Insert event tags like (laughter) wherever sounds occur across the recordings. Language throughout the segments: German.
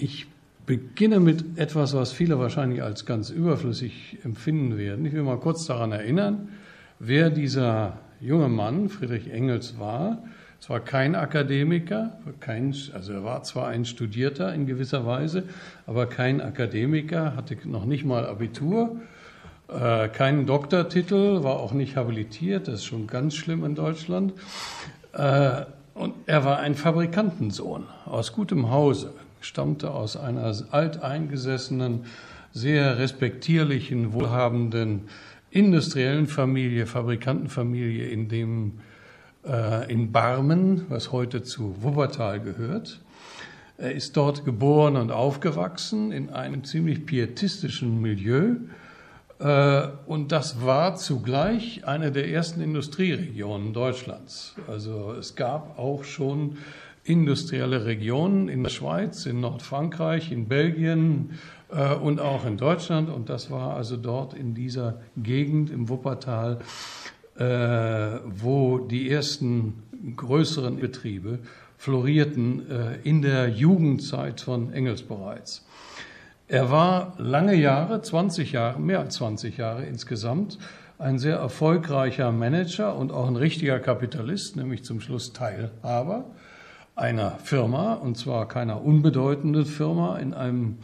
Ich beginne mit etwas, was viele wahrscheinlich als ganz überflüssig empfinden werden. Ich will mal kurz daran erinnern, wer dieser junge Mann, Friedrich Engels, war. Es war kein Akademiker, kein, also er war zwar ein Studierter in gewisser Weise, aber kein Akademiker, hatte noch nicht mal Abitur, äh, keinen Doktortitel, war auch nicht habilitiert, das ist schon ganz schlimm in Deutschland. Äh, und er war ein Fabrikantensohn aus gutem Hause, stammte aus einer alteingesessenen, sehr respektierlichen, wohlhabenden industriellen Familie, Fabrikantenfamilie in dem äh, in Barmen, was heute zu Wuppertal gehört. Er ist dort geboren und aufgewachsen in einem ziemlich pietistischen Milieu. Äh, und das war zugleich eine der ersten Industrieregionen Deutschlands. Also es gab auch schon industrielle Regionen in der Schweiz, in Nordfrankreich, in Belgien äh, und auch in Deutschland. Und das war also dort in dieser Gegend im Wuppertal, äh, wo die ersten größeren Betriebe florierten äh, in der Jugendzeit von Engels bereits. Er war lange Jahre, 20 Jahre, mehr als 20 Jahre insgesamt, ein sehr erfolgreicher Manager und auch ein richtiger Kapitalist, nämlich zum Schluss Teilhaber einer Firma, und zwar keiner unbedeutenden Firma, in einem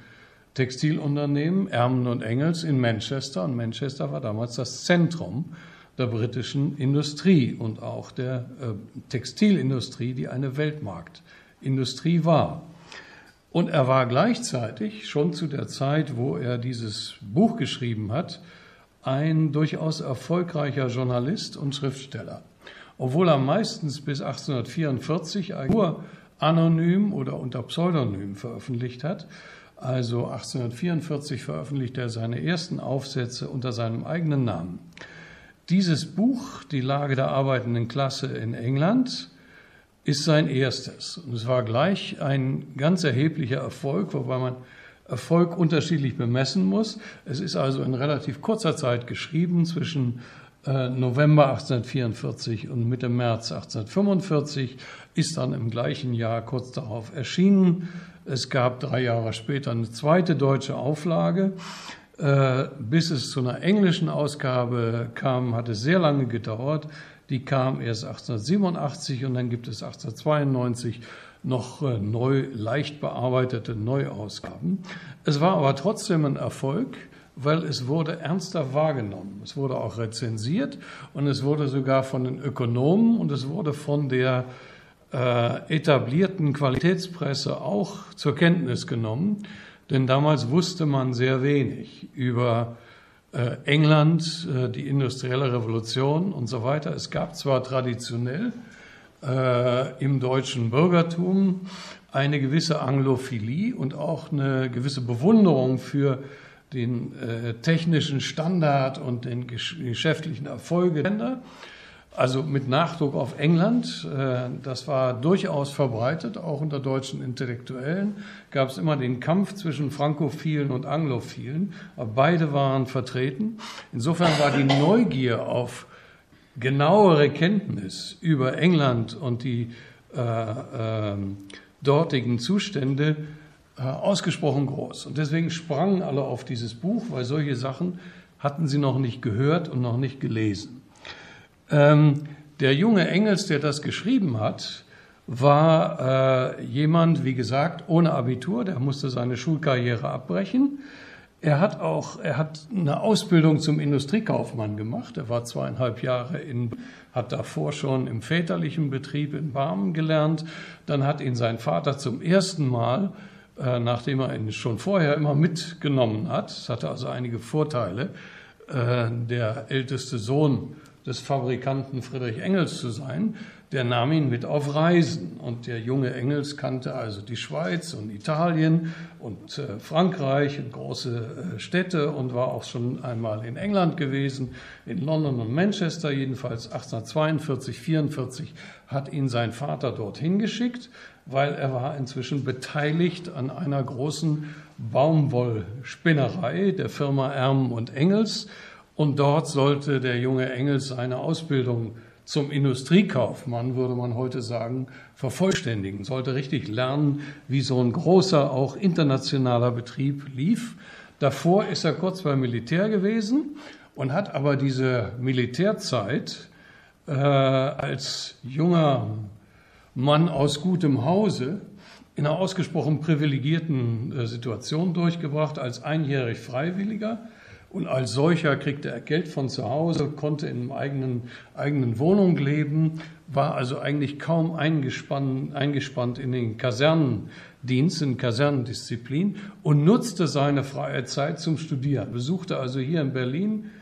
Textilunternehmen, Ermen und Engels in Manchester. Und Manchester war damals das Zentrum der britischen Industrie und auch der äh, Textilindustrie, die eine Weltmarktindustrie war. Und er war gleichzeitig schon zu der Zeit, wo er dieses Buch geschrieben hat, ein durchaus erfolgreicher Journalist und Schriftsteller obwohl er meistens bis 1844 nur anonym oder unter Pseudonym veröffentlicht hat. Also 1844 veröffentlicht er seine ersten Aufsätze unter seinem eigenen Namen. Dieses Buch, Die Lage der arbeitenden Klasse in England, ist sein erstes. Und es war gleich ein ganz erheblicher Erfolg, wobei man Erfolg unterschiedlich bemessen muss. Es ist also in relativ kurzer Zeit geschrieben, zwischen November 1844 und Mitte März 1845, ist dann im gleichen Jahr kurz darauf erschienen. Es gab drei Jahre später eine zweite deutsche Auflage. Äh, bis es zu einer englischen Ausgabe kam, hat es sehr lange gedauert. Die kam erst 1887 und dann gibt es 1892 noch äh, neu, leicht bearbeitete Neuausgaben. Es war aber trotzdem ein Erfolg weil es wurde ernster wahrgenommen. Es wurde auch rezensiert und es wurde sogar von den Ökonomen und es wurde von der äh, etablierten Qualitätspresse auch zur Kenntnis genommen, denn damals wusste man sehr wenig über äh, England, äh, die industrielle Revolution und so weiter. Es gab zwar traditionell äh, im deutschen Bürgertum eine gewisse Anglophilie und auch eine gewisse Bewunderung für den äh, technischen Standard und den geschäftlichen Erfolge der Länder. Also mit Nachdruck auf England, äh, das war durchaus verbreitet, auch unter deutschen Intellektuellen gab es immer den Kampf zwischen Frankophilen und Anglophilen, aber beide waren vertreten. Insofern war die Neugier auf genauere Kenntnis über England und die äh, äh, dortigen Zustände äh, ausgesprochen groß. Und deswegen sprangen alle auf dieses Buch, weil solche Sachen hatten sie noch nicht gehört und noch nicht gelesen. Ähm, der junge Engels, der das geschrieben hat, war äh, jemand, wie gesagt, ohne Abitur, der musste seine Schulkarriere abbrechen. Er hat auch, er hat eine Ausbildung zum Industriekaufmann gemacht. Er war zweieinhalb Jahre in, hat davor schon im väterlichen Betrieb in Barmen gelernt. Dann hat ihn sein Vater zum ersten Mal äh, nachdem er ihn schon vorher immer mitgenommen hat. Es hatte also einige Vorteile, äh, der älteste Sohn des Fabrikanten Friedrich Engels zu sein. Der nahm ihn mit auf Reisen und der junge Engels kannte also die Schweiz und Italien und äh, Frankreich und große Städte und war auch schon einmal in England gewesen, in London und Manchester jedenfalls 1842, 44 hat ihn sein Vater dorthin geschickt weil er war inzwischen beteiligt an einer großen Baumwollspinnerei der Firma Erm und Engels. Und dort sollte der junge Engels seine Ausbildung zum Industriekaufmann, würde man heute sagen, vervollständigen, sollte richtig lernen, wie so ein großer, auch internationaler Betrieb lief. Davor ist er kurz beim Militär gewesen und hat aber diese Militärzeit äh, als junger Mann aus gutem Hause in einer ausgesprochen privilegierten äh, Situation durchgebracht, als einjährig Freiwilliger und als solcher kriegte er Geld von zu Hause, konnte in einer eigenen, eigenen Wohnung leben, war also eigentlich kaum eingespannt, eingespannt in den Kasernendienst, in Kasernendisziplin und nutzte seine freie Zeit zum Studieren. Besuchte also hier in Berlin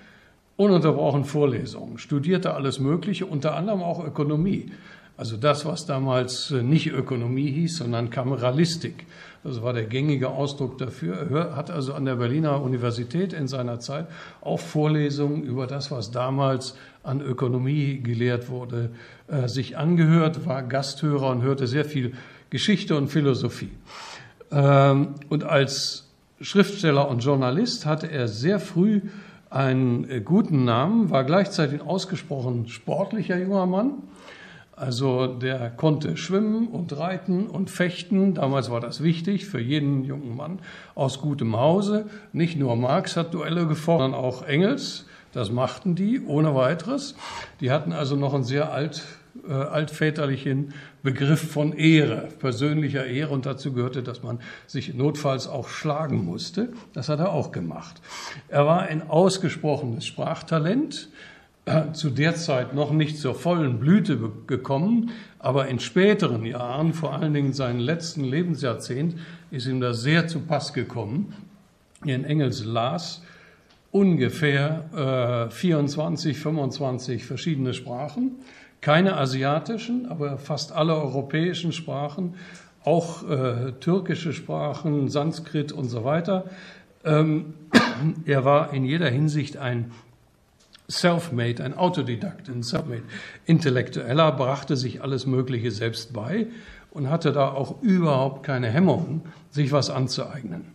ununterbrochen Vorlesungen, studierte alles Mögliche, unter anderem auch Ökonomie. Also das, was damals äh, nicht Ökonomie hieß, sondern Kameralistik. Das war der gängige Ausdruck dafür. Er hat also an der Berliner Universität in seiner Zeit auch Vorlesungen über das, was damals an Ökonomie gelehrt wurde, äh, sich angehört, war Gasthörer und hörte sehr viel Geschichte und Philosophie. Ähm, und als Schriftsteller und Journalist hatte er sehr früh einen äh, guten Namen, war gleichzeitig ein ausgesprochen sportlicher junger Mann also der konnte schwimmen und reiten und fechten. Damals war das wichtig für jeden jungen Mann aus gutem Hause. Nicht nur Marx hat Duelle gefordert, sondern auch Engels. Das machten die ohne weiteres. Die hatten also noch einen sehr alt, äh, altväterlichen Begriff von Ehre, persönlicher Ehre. Und dazu gehörte, dass man sich notfalls auch schlagen musste. Das hat er auch gemacht. Er war ein ausgesprochenes Sprachtalent zu der Zeit noch nicht zur vollen Blüte gekommen, aber in späteren Jahren, vor allen Dingen seinen letzten Lebensjahrzehnt, ist ihm das sehr zu Pass gekommen. In Engels las ungefähr äh, 24, 25 verschiedene Sprachen, keine asiatischen, aber fast alle europäischen Sprachen, auch äh, türkische Sprachen, Sanskrit und so weiter. Ähm, (clears throat) er war in jeder Hinsicht ein Self-made, ein Autodidakt, ein Self-made Intellektueller, brachte sich alles Mögliche selbst bei und hatte da auch überhaupt keine Hemmungen, sich was anzueignen.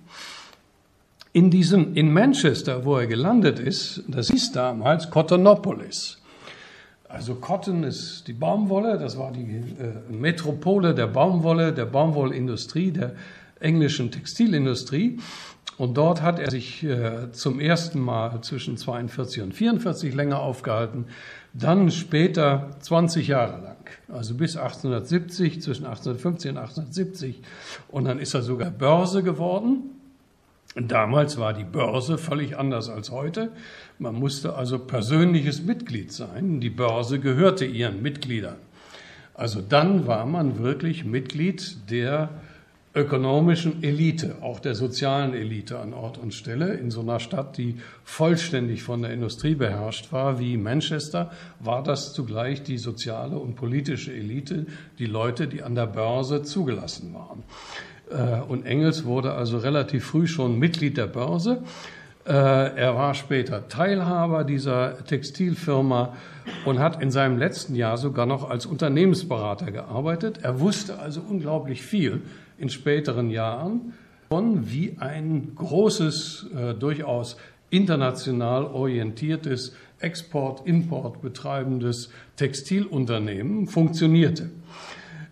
In diesem, in Manchester, wo er gelandet ist, das hieß damals Cottonopolis. Also Cotton ist die Baumwolle, das war die äh, Metropole der Baumwolle, der Baumwollindustrie, der englischen Textilindustrie. Und dort hat er sich äh, zum ersten Mal zwischen 42 und 44 länger aufgehalten, dann später 20 Jahre lang, also bis 1870, zwischen 1850 und 1870. Und dann ist er sogar Börse geworden. Damals war die Börse völlig anders als heute. Man musste also persönliches Mitglied sein. Die Börse gehörte ihren Mitgliedern. Also dann war man wirklich Mitglied der ökonomischen Elite, auch der sozialen Elite an Ort und Stelle. In so einer Stadt, die vollständig von der Industrie beherrscht war, wie Manchester, war das zugleich die soziale und politische Elite, die Leute, die an der Börse zugelassen waren. Äh, und Engels wurde also relativ früh schon Mitglied der Börse. Äh, er war später Teilhaber dieser Textilfirma und hat in seinem letzten Jahr sogar noch als Unternehmensberater gearbeitet. Er wusste also unglaublich viel in späteren Jahren von wie ein großes, äh, durchaus international orientiertes Export, Import betreibendes Textilunternehmen funktionierte.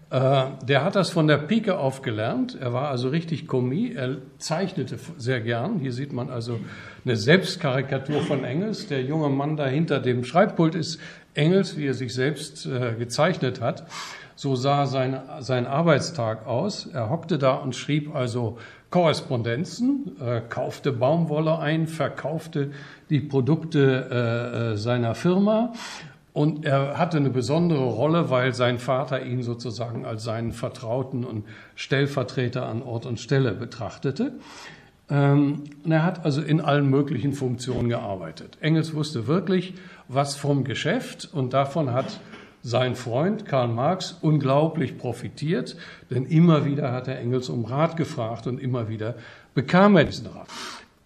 Äh, der hat das von der Pike auf gelernt. Er war also richtig Kommis. Er zeichnete sehr gern. Hier sieht man also eine Selbstkarikatur von Engels. Der junge Mann da hinter dem Schreibpult ist Engels, wie er sich selbst äh, gezeichnet hat. So sah sein, sein Arbeitstag aus. Er hockte da und schrieb also Korrespondenzen, äh, kaufte Baumwolle ein, verkaufte die Produkte äh, äh, seiner Firma. Und er hatte eine besondere Rolle, weil sein Vater ihn sozusagen als seinen Vertrauten und Stellvertreter an Ort und Stelle betrachtete. Ähm, und er hat also in allen möglichen Funktionen gearbeitet. Engels wusste wirklich was vom Geschäft und davon hat sein Freund Karl Marx unglaublich profitiert, denn immer wieder hat er Engels um Rat gefragt und immer wieder bekam er diesen Rat.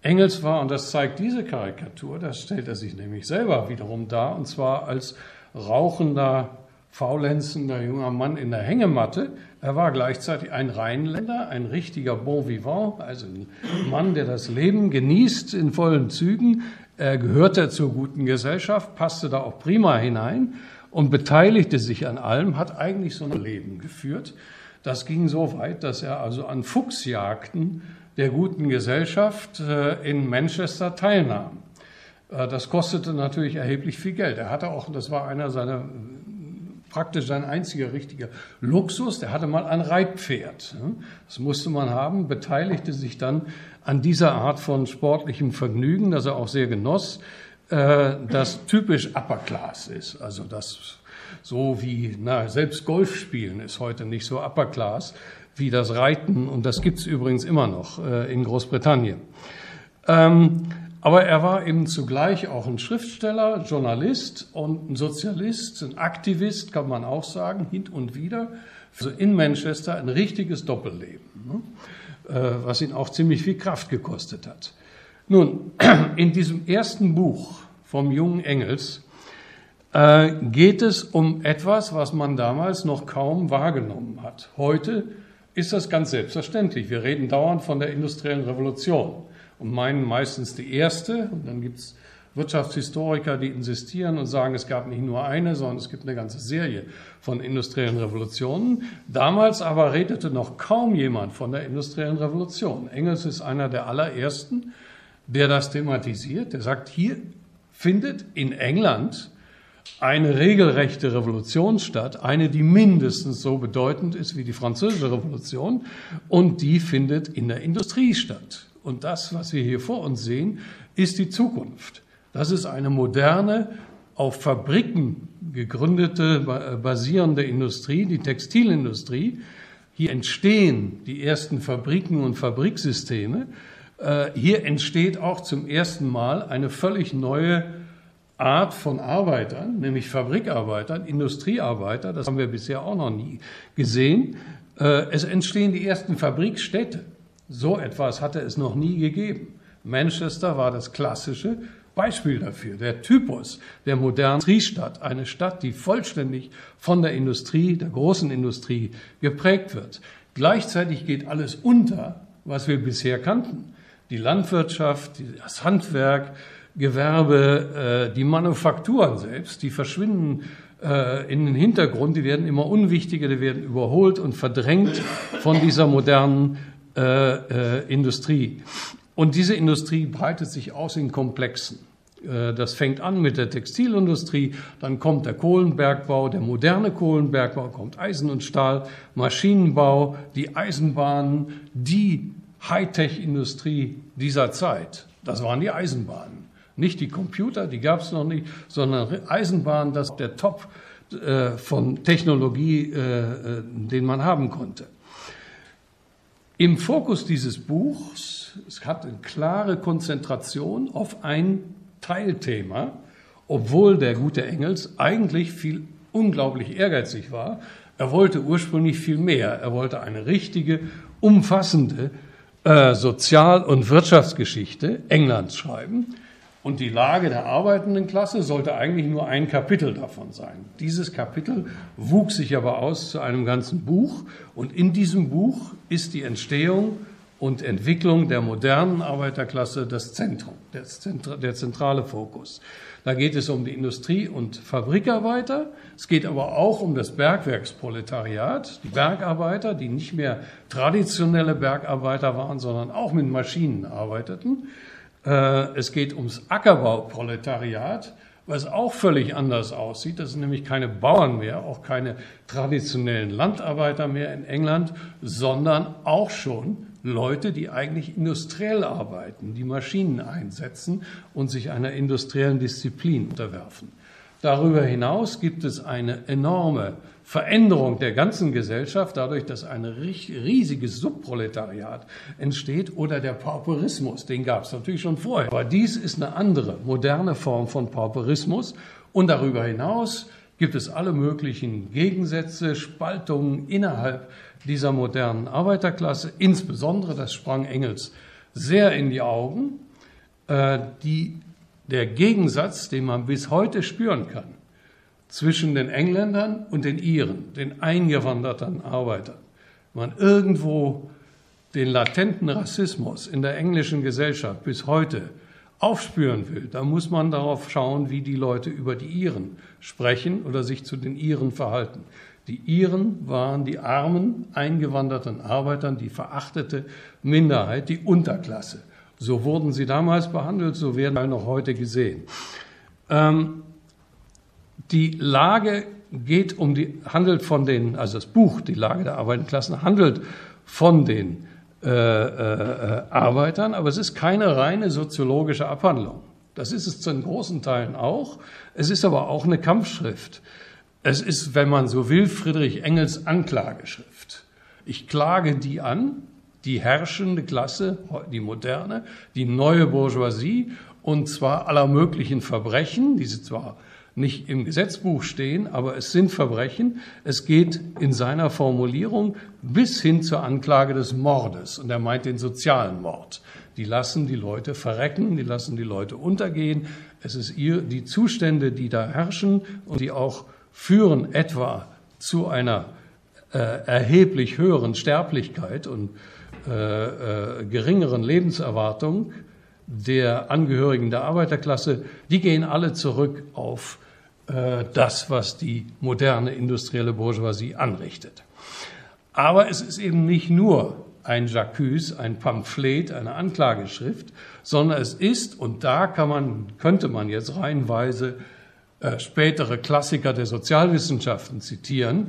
Engels war, und das zeigt diese Karikatur, das stellt er sich nämlich selber wiederum dar, und zwar als rauchender, faulenzender junger Mann in der Hängematte. Er war gleichzeitig ein Rheinländer, ein richtiger Bon vivant, also ein Mann, der das Leben genießt in vollen Zügen. Er gehörte zur guten Gesellschaft, passte da auch prima hinein und beteiligte sich an allem, hat eigentlich so ein Leben geführt. Das ging so weit, dass er also an Fuchsjagden der guten Gesellschaft äh, in Manchester teilnahm. Äh, das kostete natürlich erheblich viel Geld. Er hatte auch, das war einer seiner praktisch sein einziger richtiger Luxus. Der hatte mal ein Reitpferd. Das musste man haben, beteiligte sich dann an dieser Art von sportlichem Vergnügen, das er auch sehr genoss, äh, das typisch Upper Class ist. Also das so wie, na, selbst Golf spielen ist heute nicht so Upper Class wie das Reiten und das gibt's übrigens immer noch äh, in Großbritannien. Ähm, aber er war eben zugleich auch ein Schriftsteller, Journalist und ein Sozialist, ein Aktivist, kann man auch sagen, hin und wieder. Also in Manchester ein richtiges Doppelleben, ne? äh, was ihn auch ziemlich viel Kraft gekostet hat. Nun, (clears throat) in diesem ersten Buch vom jungen Engels äh, geht es um etwas, was man damals noch kaum wahrgenommen hat. Heute ist das ganz selbstverständlich. Wir reden dauernd von der industriellen Revolution und meinen meistens die erste. Und dann gibt es Wirtschaftshistoriker, die insistieren und sagen, es gab nicht nur eine, sondern es gibt eine ganze Serie von industriellen Revolutionen. Damals aber redete noch kaum jemand von der industriellen Revolution. Engels ist einer der allerersten, der das thematisiert. Der sagt, hier findet in England eine regelrechte Revolution statt, eine, die mindestens so bedeutend ist wie die französische Revolution, und die findet in der Industrie statt. Und das, was wir hier vor uns sehen, ist die Zukunft. Das ist eine moderne, auf Fabriken gegründete, äh, basierende Industrie, die Textilindustrie. Hier entstehen die ersten Fabriken und Fabriksysteme. Äh, hier entsteht auch zum ersten Mal eine völlig neue Art von Arbeitern, nämlich Fabrikarbeitern, Industriearbeiter. Das haben wir bisher auch noch nie gesehen. Äh, es entstehen die ersten Fabrikstädte. So etwas hatte es noch nie gegeben. Manchester war das klassische Beispiel dafür, der Typus der modernen Industriestadt, eine Stadt, die vollständig von der Industrie, der großen Industrie geprägt wird. Gleichzeitig geht alles unter, was wir bisher kannten. Die Landwirtschaft, das Handwerk, Gewerbe, äh, die Manufakturen selbst, die verschwinden äh, in den Hintergrund, die werden immer unwichtiger, die werden überholt und verdrängt von dieser modernen äh, Industrie. Und diese Industrie breitet sich aus in Komplexen. Das fängt an mit der Textilindustrie, dann kommt der Kohlenbergbau, der moderne Kohlenbergbau, kommt Eisen und Stahl, Maschinenbau, die Eisenbahnen, die Hightech-Industrie dieser Zeit. Das waren die Eisenbahnen. Nicht die Computer, die gab es noch nicht, sondern Eisenbahnen, das der Top äh, von Technologie, äh, den man haben konnte. Im Fokus dieses Buchs, es hat eine klare Konzentration auf ein Teilthema, obwohl der gute Engels eigentlich viel unglaublich ehrgeizig war. Er wollte ursprünglich viel mehr. Er wollte eine richtige, umfassende äh, Sozial- und Wirtschaftsgeschichte Englands schreiben. Und die Lage der arbeitenden Klasse sollte eigentlich nur ein Kapitel davon sein. Dieses Kapitel wuchs sich aber aus zu einem ganzen Buch. Und in diesem Buch ist die Entstehung und Entwicklung der modernen Arbeiterklasse das Zentrum, der zentrale Fokus. Da geht es um die Industrie- und Fabrikarbeiter. Es geht aber auch um das Bergwerksproletariat, die Bergarbeiter, die nicht mehr traditionelle Bergarbeiter waren, sondern auch mit Maschinen arbeiteten. Äh, es geht ums Ackerbauproletariat, was auch völlig anders aussieht. Das sind nämlich keine Bauern mehr, auch keine traditionellen Landarbeiter mehr in England, sondern auch schon Leute, die eigentlich industriell arbeiten, die Maschinen einsetzen und sich einer industriellen Disziplin unterwerfen. Darüber hinaus gibt es eine enorme Veränderung der ganzen Gesellschaft, dadurch, dass ein riesiges Subproletariat entsteht oder der Pauperismus, den gab es natürlich schon vorher. Aber dies ist eine andere, moderne Form von Pauperismus. Und darüber hinaus gibt es alle möglichen Gegensätze, Spaltungen innerhalb dieser modernen Arbeiterklasse. Insbesondere, das sprang Engels sehr in die Augen, äh, die, der Gegensatz, den man bis heute spüren kann zwischen den Engländern und den Iren, den eingewanderten Arbeitern. Man irgendwo den latenten Rassismus in der englischen Gesellschaft bis heute aufspüren will, dann muss man darauf schauen, wie die Leute über die Iren sprechen oder sich zu den Iren verhalten. Die Iren waren die armen, eingewanderten Arbeitern, die verachtete Minderheit, die Unterklasse. So wurden sie damals behandelt, so werden sie noch heute gesehen. Ähm, die Lage geht um die, handelt von den, also das Buch, die Lage der Arbeiterklassen, handelt von den äh, äh, Arbeitern, aber es ist keine reine soziologische Abhandlung. Das ist es zu großen Teilen auch. Es ist aber auch eine Kampfschrift. Es ist, wenn man so will, Friedrich Engels Anklageschrift. Ich klage die an, die herrschende Klasse, die moderne, die neue Bourgeoisie, und zwar aller möglichen Verbrechen, die sie zwar nicht im Gesetzbuch stehen, aber es sind Verbrechen. Es geht in seiner Formulierung bis hin zur Anklage des Mordes. Und er meint den sozialen Mord. Die lassen die Leute verrecken, die lassen die Leute untergehen. Es ist ihr, die Zustände, die da herrschen und die auch führen etwa zu einer äh, erheblich höheren Sterblichkeit und äh, äh, geringeren Lebenserwartung der Angehörigen der Arbeiterklasse, die gehen alle zurück auf äh, das, was die moderne industrielle Bourgeoisie anrichtet. Aber es ist eben nicht nur ein J'accuse, ein Pamphlet, eine Anklageschrift, sondern es ist, und da kann man, könnte man jetzt reihenweise äh, spätere Klassiker der Sozialwissenschaften zitieren,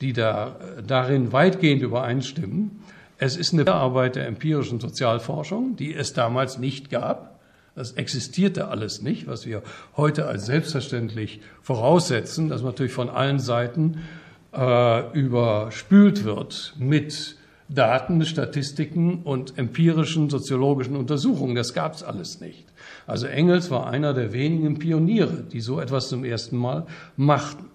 die da, äh, darin weitgehend übereinstimmen. Es ist eine Arbeit der empirischen Sozialforschung, die es damals nicht gab. Das existierte alles nicht, was wir heute als selbstverständlich voraussetzen, dass man natürlich von allen Seiten äh, überspült wird mit Daten, Statistiken und empirischen soziologischen Untersuchungen. Das gab es alles nicht. Also Engels war einer der wenigen Pioniere, die so etwas zum ersten Mal machten.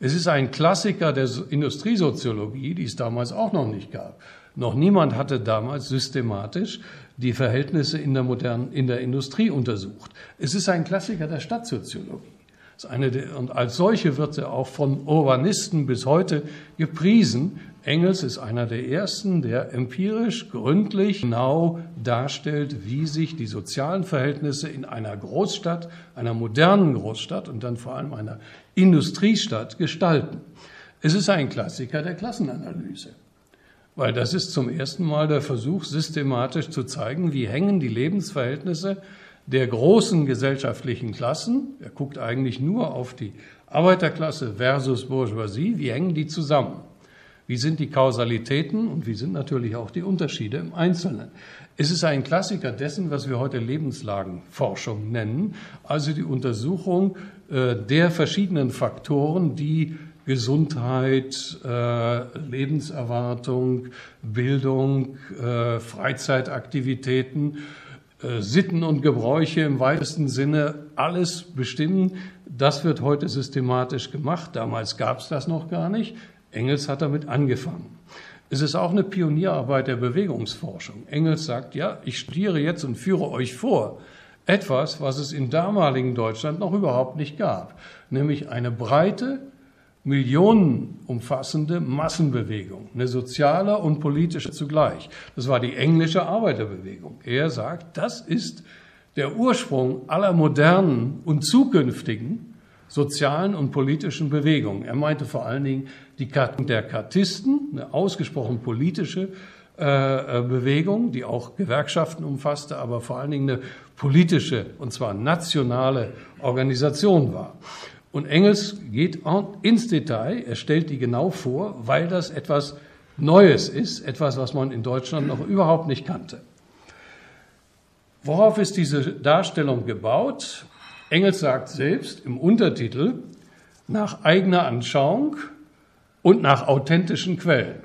Es ist ein Klassiker der Industriesoziologie, die es damals auch noch nicht gab. Noch niemand hatte damals systematisch die Verhältnisse in der modernen, in der Industrie untersucht. Es ist ein Klassiker der Stadtsoziologie. Der, und als solche wird er auch von Urbanisten bis heute gepriesen. Engels ist einer der ersten, der empirisch gründlich genau darstellt, wie sich die sozialen Verhältnisse in einer Großstadt, einer modernen Großstadt und dann vor allem einer Industriestadt gestalten. Es ist ein Klassiker der Klassenanalyse, weil das ist zum ersten Mal der Versuch, systematisch zu zeigen, wie hängen die Lebensverhältnisse der großen gesellschaftlichen Klassen, er guckt eigentlich nur auf die Arbeiterklasse versus Bourgeoisie, wie hängen die zusammen? Wie sind die Kausalitäten und wie sind natürlich auch die Unterschiede im Einzelnen? Es ist ein Klassiker dessen, was wir heute Lebenslagenforschung nennen, also die Untersuchung äh, der verschiedenen Faktoren, die Gesundheit, äh, Lebenserwartung, Bildung, äh, Freizeitaktivitäten, Sitten und Gebräuche im weitesten Sinne alles bestimmen. Das wird heute systematisch gemacht. Damals gab es das noch gar nicht. Engels hat damit angefangen. Es ist auch eine Pionierarbeit der Bewegungsforschung. Engels sagt, ja, ich studiere jetzt und führe euch vor etwas, was es im damaligen Deutschland noch überhaupt nicht gab, nämlich eine breite, millionenumfassende Massenbewegung, eine soziale und politische zugleich. Das war die englische Arbeiterbewegung. Er sagt, das ist der Ursprung aller modernen und zukünftigen sozialen und politischen Bewegungen. Er meinte vor allen Dingen die Karten der Kartisten, eine ausgesprochen politische äh, äh, Bewegung, die auch Gewerkschaften umfasste, aber vor allen Dingen eine politische, und zwar nationale Organisation war. Und Engels geht ins Detail, er stellt die genau vor, weil das etwas Neues ist, etwas, was man in Deutschland noch überhaupt nicht kannte. Worauf ist diese Darstellung gebaut? Engels sagt selbst im Untertitel nach eigener Anschauung und nach authentischen Quellen.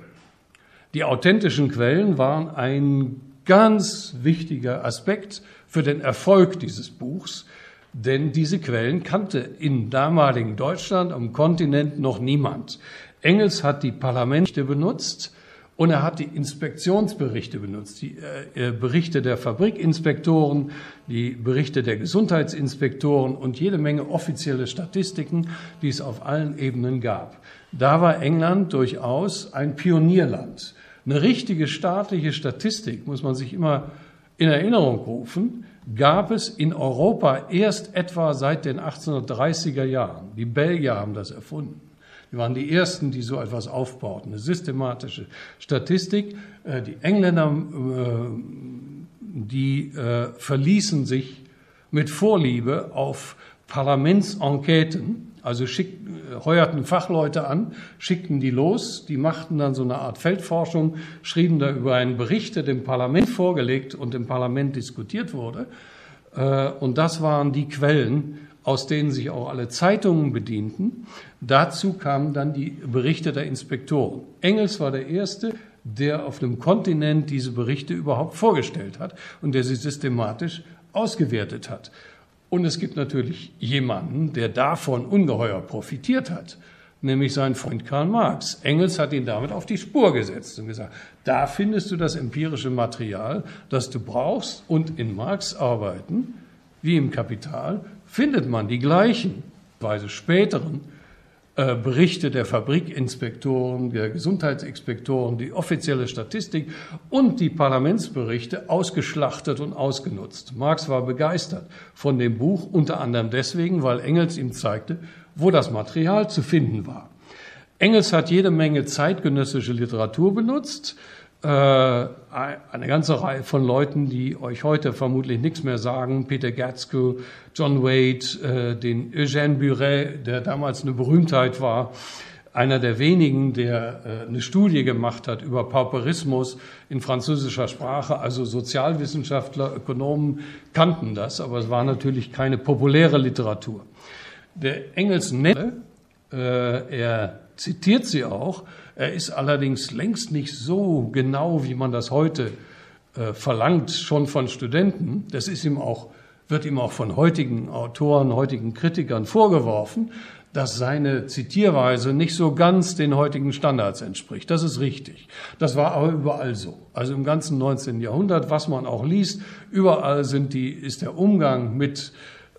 Die authentischen Quellen waren ein ganz wichtiger Aspekt für den Erfolg dieses Buchs, denn diese Quellen kannte in damaligen Deutschland am Kontinent noch niemand. Engels hat die Parlamente benutzt, und er hat die Inspektionsberichte benutzt, die äh, äh, Berichte der Fabrikinspektoren, die Berichte der Gesundheitsinspektoren und jede Menge offizielle Statistiken, die es auf allen Ebenen gab. Da war England durchaus ein Pionierland. Eine richtige staatliche Statistik muss man sich immer in Erinnerung rufen, gab es in Europa erst etwa seit den 1830er Jahren. Die Belgier haben das erfunden. Die waren die Ersten, die so etwas aufbauten, eine systematische Statistik. Äh, die Engländer, äh, die äh, verließen sich mit Vorliebe auf Parlamentsenqueten, also schick, heuerten Fachleute an, schickten die los, die machten dann so eine Art Feldforschung, schrieben da über einen Bericht, der dem Parlament vorgelegt und im Parlament diskutiert wurde. Und das waren die Quellen, aus denen sich auch alle Zeitungen bedienten. Dazu kamen dann die Berichte der Inspektoren. Engels war der Erste, der auf dem Kontinent diese Berichte überhaupt vorgestellt hat und der sie systematisch ausgewertet hat. Und es gibt natürlich jemanden, der davon ungeheuer profitiert hat, nämlich sein Freund Karl Marx. Engels hat ihn damit auf die Spur gesetzt und gesagt, da findest du das empirische Material, das du brauchst und in Marx Arbeiten, wie im Kapital, findet man die gleichen, weise späteren äh, Berichte der Fabrikinspektoren, der Gesundheitsinspektoren, die offizielle Statistik und die Parlamentsberichte ausgeschlachtet und ausgenutzt. Marx war begeistert von dem Buch, unter anderem deswegen, weil Engels ihm zeigte, wo das Material zu finden war. Engels hat jede Menge zeitgenössische Literatur benutzt, eine ganze Reihe von Leuten, die euch heute vermutlich nichts mehr sagen. Peter Gatzko, John Wade, äh, den Eugène Buret, der damals eine Berühmtheit war. Einer der wenigen, der äh, eine Studie gemacht hat über Pauperismus in französischer Sprache. Also Sozialwissenschaftler, Ökonomen kannten das, aber es war natürlich keine populäre Literatur. Der Engels nennt, er zitiert sie auch, er ist allerdings längst nicht so genau, wie man das heute äh, verlangt, schon von Studenten. Das ist ihm auch, wird ihm auch von heutigen Autoren, heutigen Kritikern vorgeworfen, dass seine Zitierweise nicht so ganz den heutigen Standards entspricht. Das ist richtig. Das war aber überall so. Also im ganzen 19. Jahrhundert, was man auch liest, überall sind die, ist der Umgang mit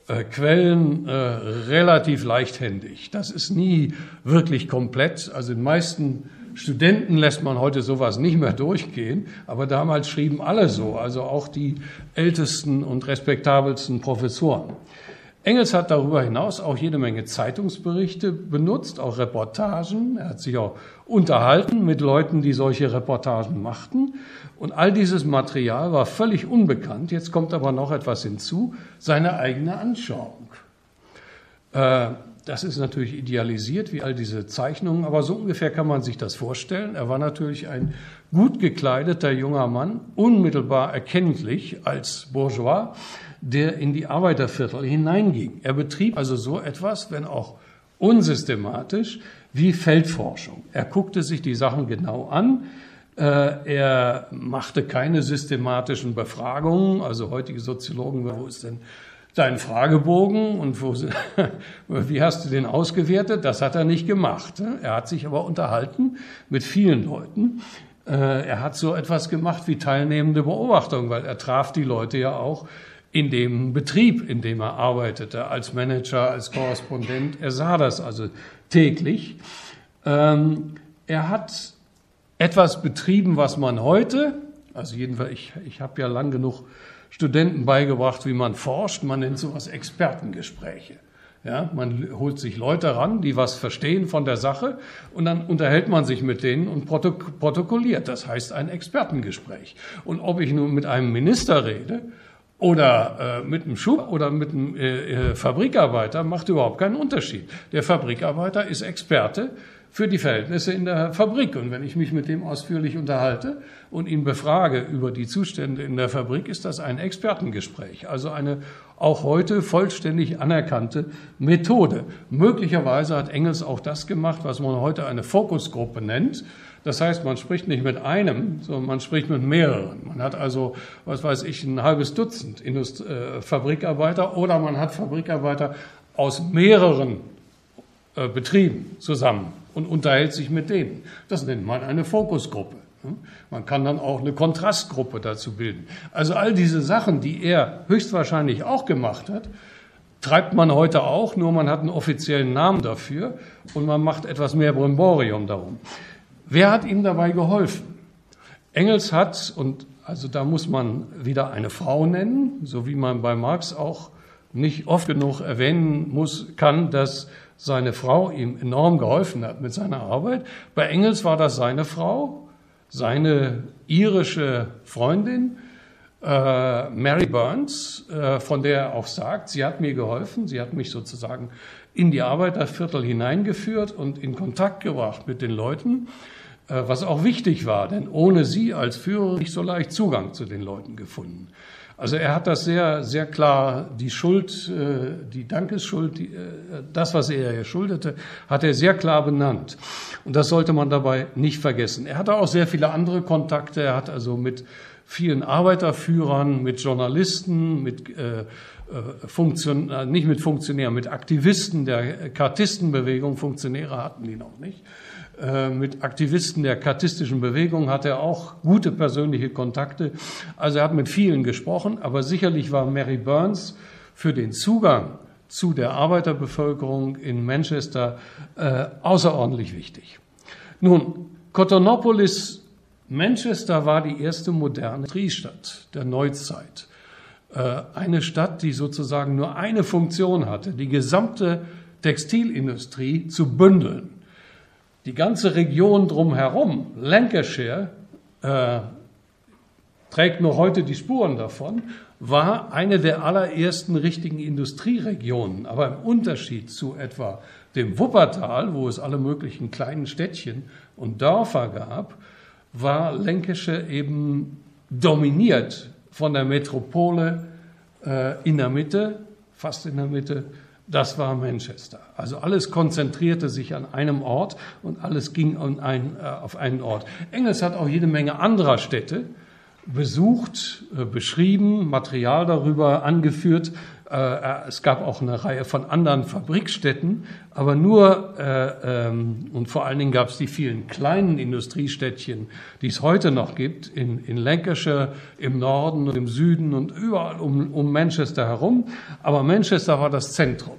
äh, Quellen äh, relativ leichthändig. Das ist nie wirklich komplett. Also den meisten Studenten lässt man heute sowas nicht mehr durchgehen, aber damals schrieben alle so, also auch die ältesten und respektabelsten Professoren. Engels hat darüber hinaus auch jede Menge Zeitungsberichte benutzt, auch Reportagen. Er hat sich auch unterhalten mit Leuten, die solche Reportagen machten. Und all dieses Material war völlig unbekannt. Jetzt kommt aber noch etwas hinzu, seine eigene Anschauung. Äh, das ist natürlich idealisiert, wie all diese Zeichnungen, aber so ungefähr kann man sich das vorstellen. Er war natürlich ein gut gekleideter junger Mann, unmittelbar erkenntlich als Bourgeois, der in die Arbeiterviertel hineinging. Er betrieb also so etwas, wenn auch unsystematisch, wie Feldforschung. Er guckte sich die Sachen genau an, äh, er machte keine systematischen Befragungen. Also heutige Soziologen, wo ist denn dein Fragebogen und wo, (laughs) wie hast du den ausgewertet? Das hat er nicht gemacht. Er hat sich aber unterhalten mit vielen Leuten. Äh, er hat so etwas gemacht wie teilnehmende Beobachtung, weil er traf die Leute ja auch in dem Betrieb, in dem er arbeitete, als Manager, als Korrespondent. Er sah das also täglich. Ähm, er hat etwas betrieben, was man heute, also jedenfalls, ich, ich habe ja lang genug Studenten beigebracht, wie man forscht. Man nennt sowas Expertengespräche. Ja, man holt sich Leute ran, die was verstehen von der Sache und dann unterhält man sich mit denen und protok protokolliert. Das heißt ein Expertengespräch. Und ob ich nun mit einem Minister rede oder äh, mit einem Schub oder mit einem äh, äh Fabrikarbeiter, macht überhaupt keinen Unterschied. Der Fabrikarbeiter ist Experte für die Verhältnisse in der Fabrik. Und wenn ich mich mit dem ausführlich unterhalte und ihn befrage über die Zustände in der Fabrik, ist das ein Expertengespräch. Also eine auch heute vollständig anerkannte Methode. Möglicherweise hat Engels auch das gemacht, was man heute eine Fokusgruppe nennt. Das heißt, man spricht nicht mit einem, sondern man spricht mit mehreren. Man hat also, was weiß ich, ein halbes Dutzend Indust äh, Fabrikarbeiter oder man hat Fabrikarbeiter aus mehreren äh, Betrieben zusammen und unterhält sich mit denen. Das nennt man eine Fokusgruppe. Man kann dann auch eine Kontrastgruppe dazu bilden. Also all diese Sachen, die er höchstwahrscheinlich auch gemacht hat, treibt man heute auch, nur man hat einen offiziellen Namen dafür und man macht etwas mehr Brimborium darum. Wer hat ihm dabei geholfen? Engels hat, und Also da muss man wieder eine Frau nennen, so wie man bei Marx auch nicht oft genug erwähnen muss, kann, dass seine Frau ihm enorm geholfen hat mit seiner Arbeit. Bei Engels war das seine Frau, seine irische Freundin, äh, Mary Burns, äh, von der er auch sagt, sie hat mir geholfen, sie hat mich sozusagen in die Arbeiterviertel hineingeführt und in Kontakt gebracht mit den Leuten, was auch wichtig war, denn ohne sie als Führer nicht so leicht Zugang zu den Leuten gefunden. Also er hat das sehr, sehr klar, die Schuld, äh, die Dankesschuld, äh, das, was er ihr schuldete, hat er sehr klar benannt. Und das sollte man dabei nicht vergessen. Er hatte auch sehr viele andere Kontakte. Er hat also mit vielen Arbeiterführern, mit Journalisten, mit äh, Funktion, nicht mit Funktionären, mit Aktivisten der Kartistenbewegung, Funktionäre hatten die noch nicht, äh, mit Aktivisten der kartistischen Bewegung hat er auch gute persönliche Kontakte. Also er hat mit vielen gesprochen, aber sicherlich war Mary Burns für den Zugang zu der Arbeiterbevölkerung in Manchester äh, außerordentlich wichtig. Nun, Cotonopolis, Manchester war die erste moderne Industriestadt der Neuzeit. Äh, eine Stadt, die sozusagen nur eine Funktion hatte, die gesamte Textilindustrie zu bündeln die ganze Region drumherum, Lancashire, äh, trägt noch heute die Spuren davon, war eine der allerersten richtigen Industrieregionen. Aber im Unterschied zu etwa dem Wuppertal, wo es alle möglichen kleinen Städtchen und Dörfer gab, war Lancashire eben dominiert von der Metropole äh, in der Mitte, fast in der Mitte, das war Manchester. Also alles konzentrierte sich an einem Ort und alles ging ein, äh, auf einen Ort. Engels hat auch jede Menge anderer Städte besucht, äh, beschrieben, Material darüber angeführt. Äh, es gab auch eine Reihe von anderen Fabrikstätten, aber nur äh, ähm, und vor allen Dingen gab es die vielen kleinen Industriestädtchen, die es heute noch gibt, in, in Lancashire, im Norden und im Süden und überall um, um Manchester herum. Aber Manchester war das Zentrum.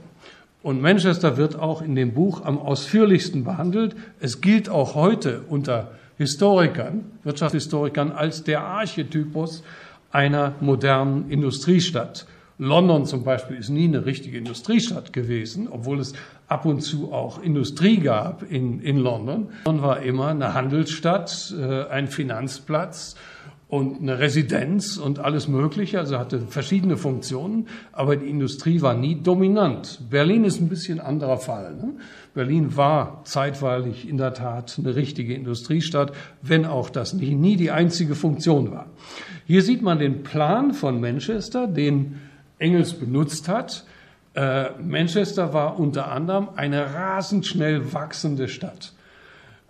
Und Manchester wird auch in dem Buch am ausführlichsten behandelt. Es gilt auch heute unter Historikern, Wirtschaftshistorikern als der Archetypus einer modernen Industriestadt. London zum Beispiel ist nie eine richtige Industriestadt gewesen, obwohl es ab und zu auch Industrie gab in, in London. London war immer eine Handelsstadt, äh, ein Finanzplatz und eine Residenz und alles Mögliche, also hatte verschiedene Funktionen, aber die Industrie war nie dominant. Berlin ist ein bisschen anderer Fall. Ne? Berlin war zeitweilig in der Tat eine richtige Industriestadt, wenn auch das nie, nie die einzige Funktion war. Hier sieht man den Plan von Manchester, den Engels benutzt hat. Äh, Manchester war unter anderem eine rasend schnell wachsende Stadt.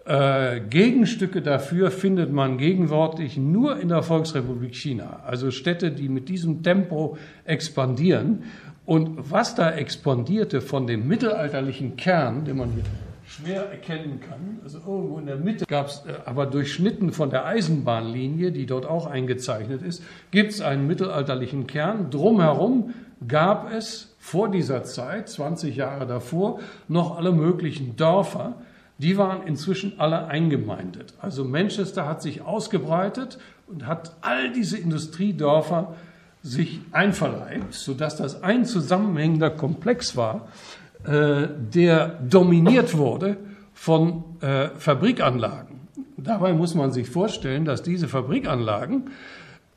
Äh, Gegenstücke dafür findet man gegenwärtig nur in der Volksrepublik China. Also Städte, die mit diesem Tempo expandieren. Und was da expandierte von dem mittelalterlichen Kern, den man hier schwer erkennen kann. Also irgendwo in der Mitte gab es, äh, aber durchschnitten von der Eisenbahnlinie, die dort auch eingezeichnet ist, gibt es einen mittelalterlichen Kern. Drumherum gab es vor dieser Zeit, 20 Jahre davor, noch alle möglichen Dörfer. Die waren inzwischen alle eingemeindet. Also Manchester hat sich ausgebreitet und hat all diese Industriedörfer sich einverleibt, sodass das ein zusammenhängender Komplex war, äh, der dominiert wurde von äh, Fabrikanlagen. Dabei muss man sich vorstellen, dass diese Fabrikanlagen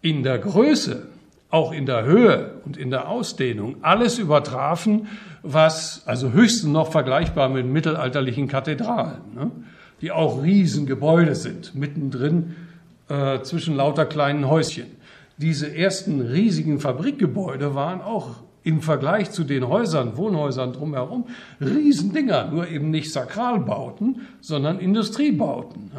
in der Größe, auch in der Höhe und in der Ausdehnung alles übertrafen, was also höchstens noch vergleichbar mit mittelalterlichen Kathedralen, ne, die auch Riesengebäude sind, mittendrin äh, zwischen lauter kleinen Häuschen. Diese ersten riesigen Fabrikgebäude waren auch im Vergleich zu den Häusern, Wohnhäusern drumherum, Riesendinger, nur eben nicht Sakralbauten, sondern Industriebauten.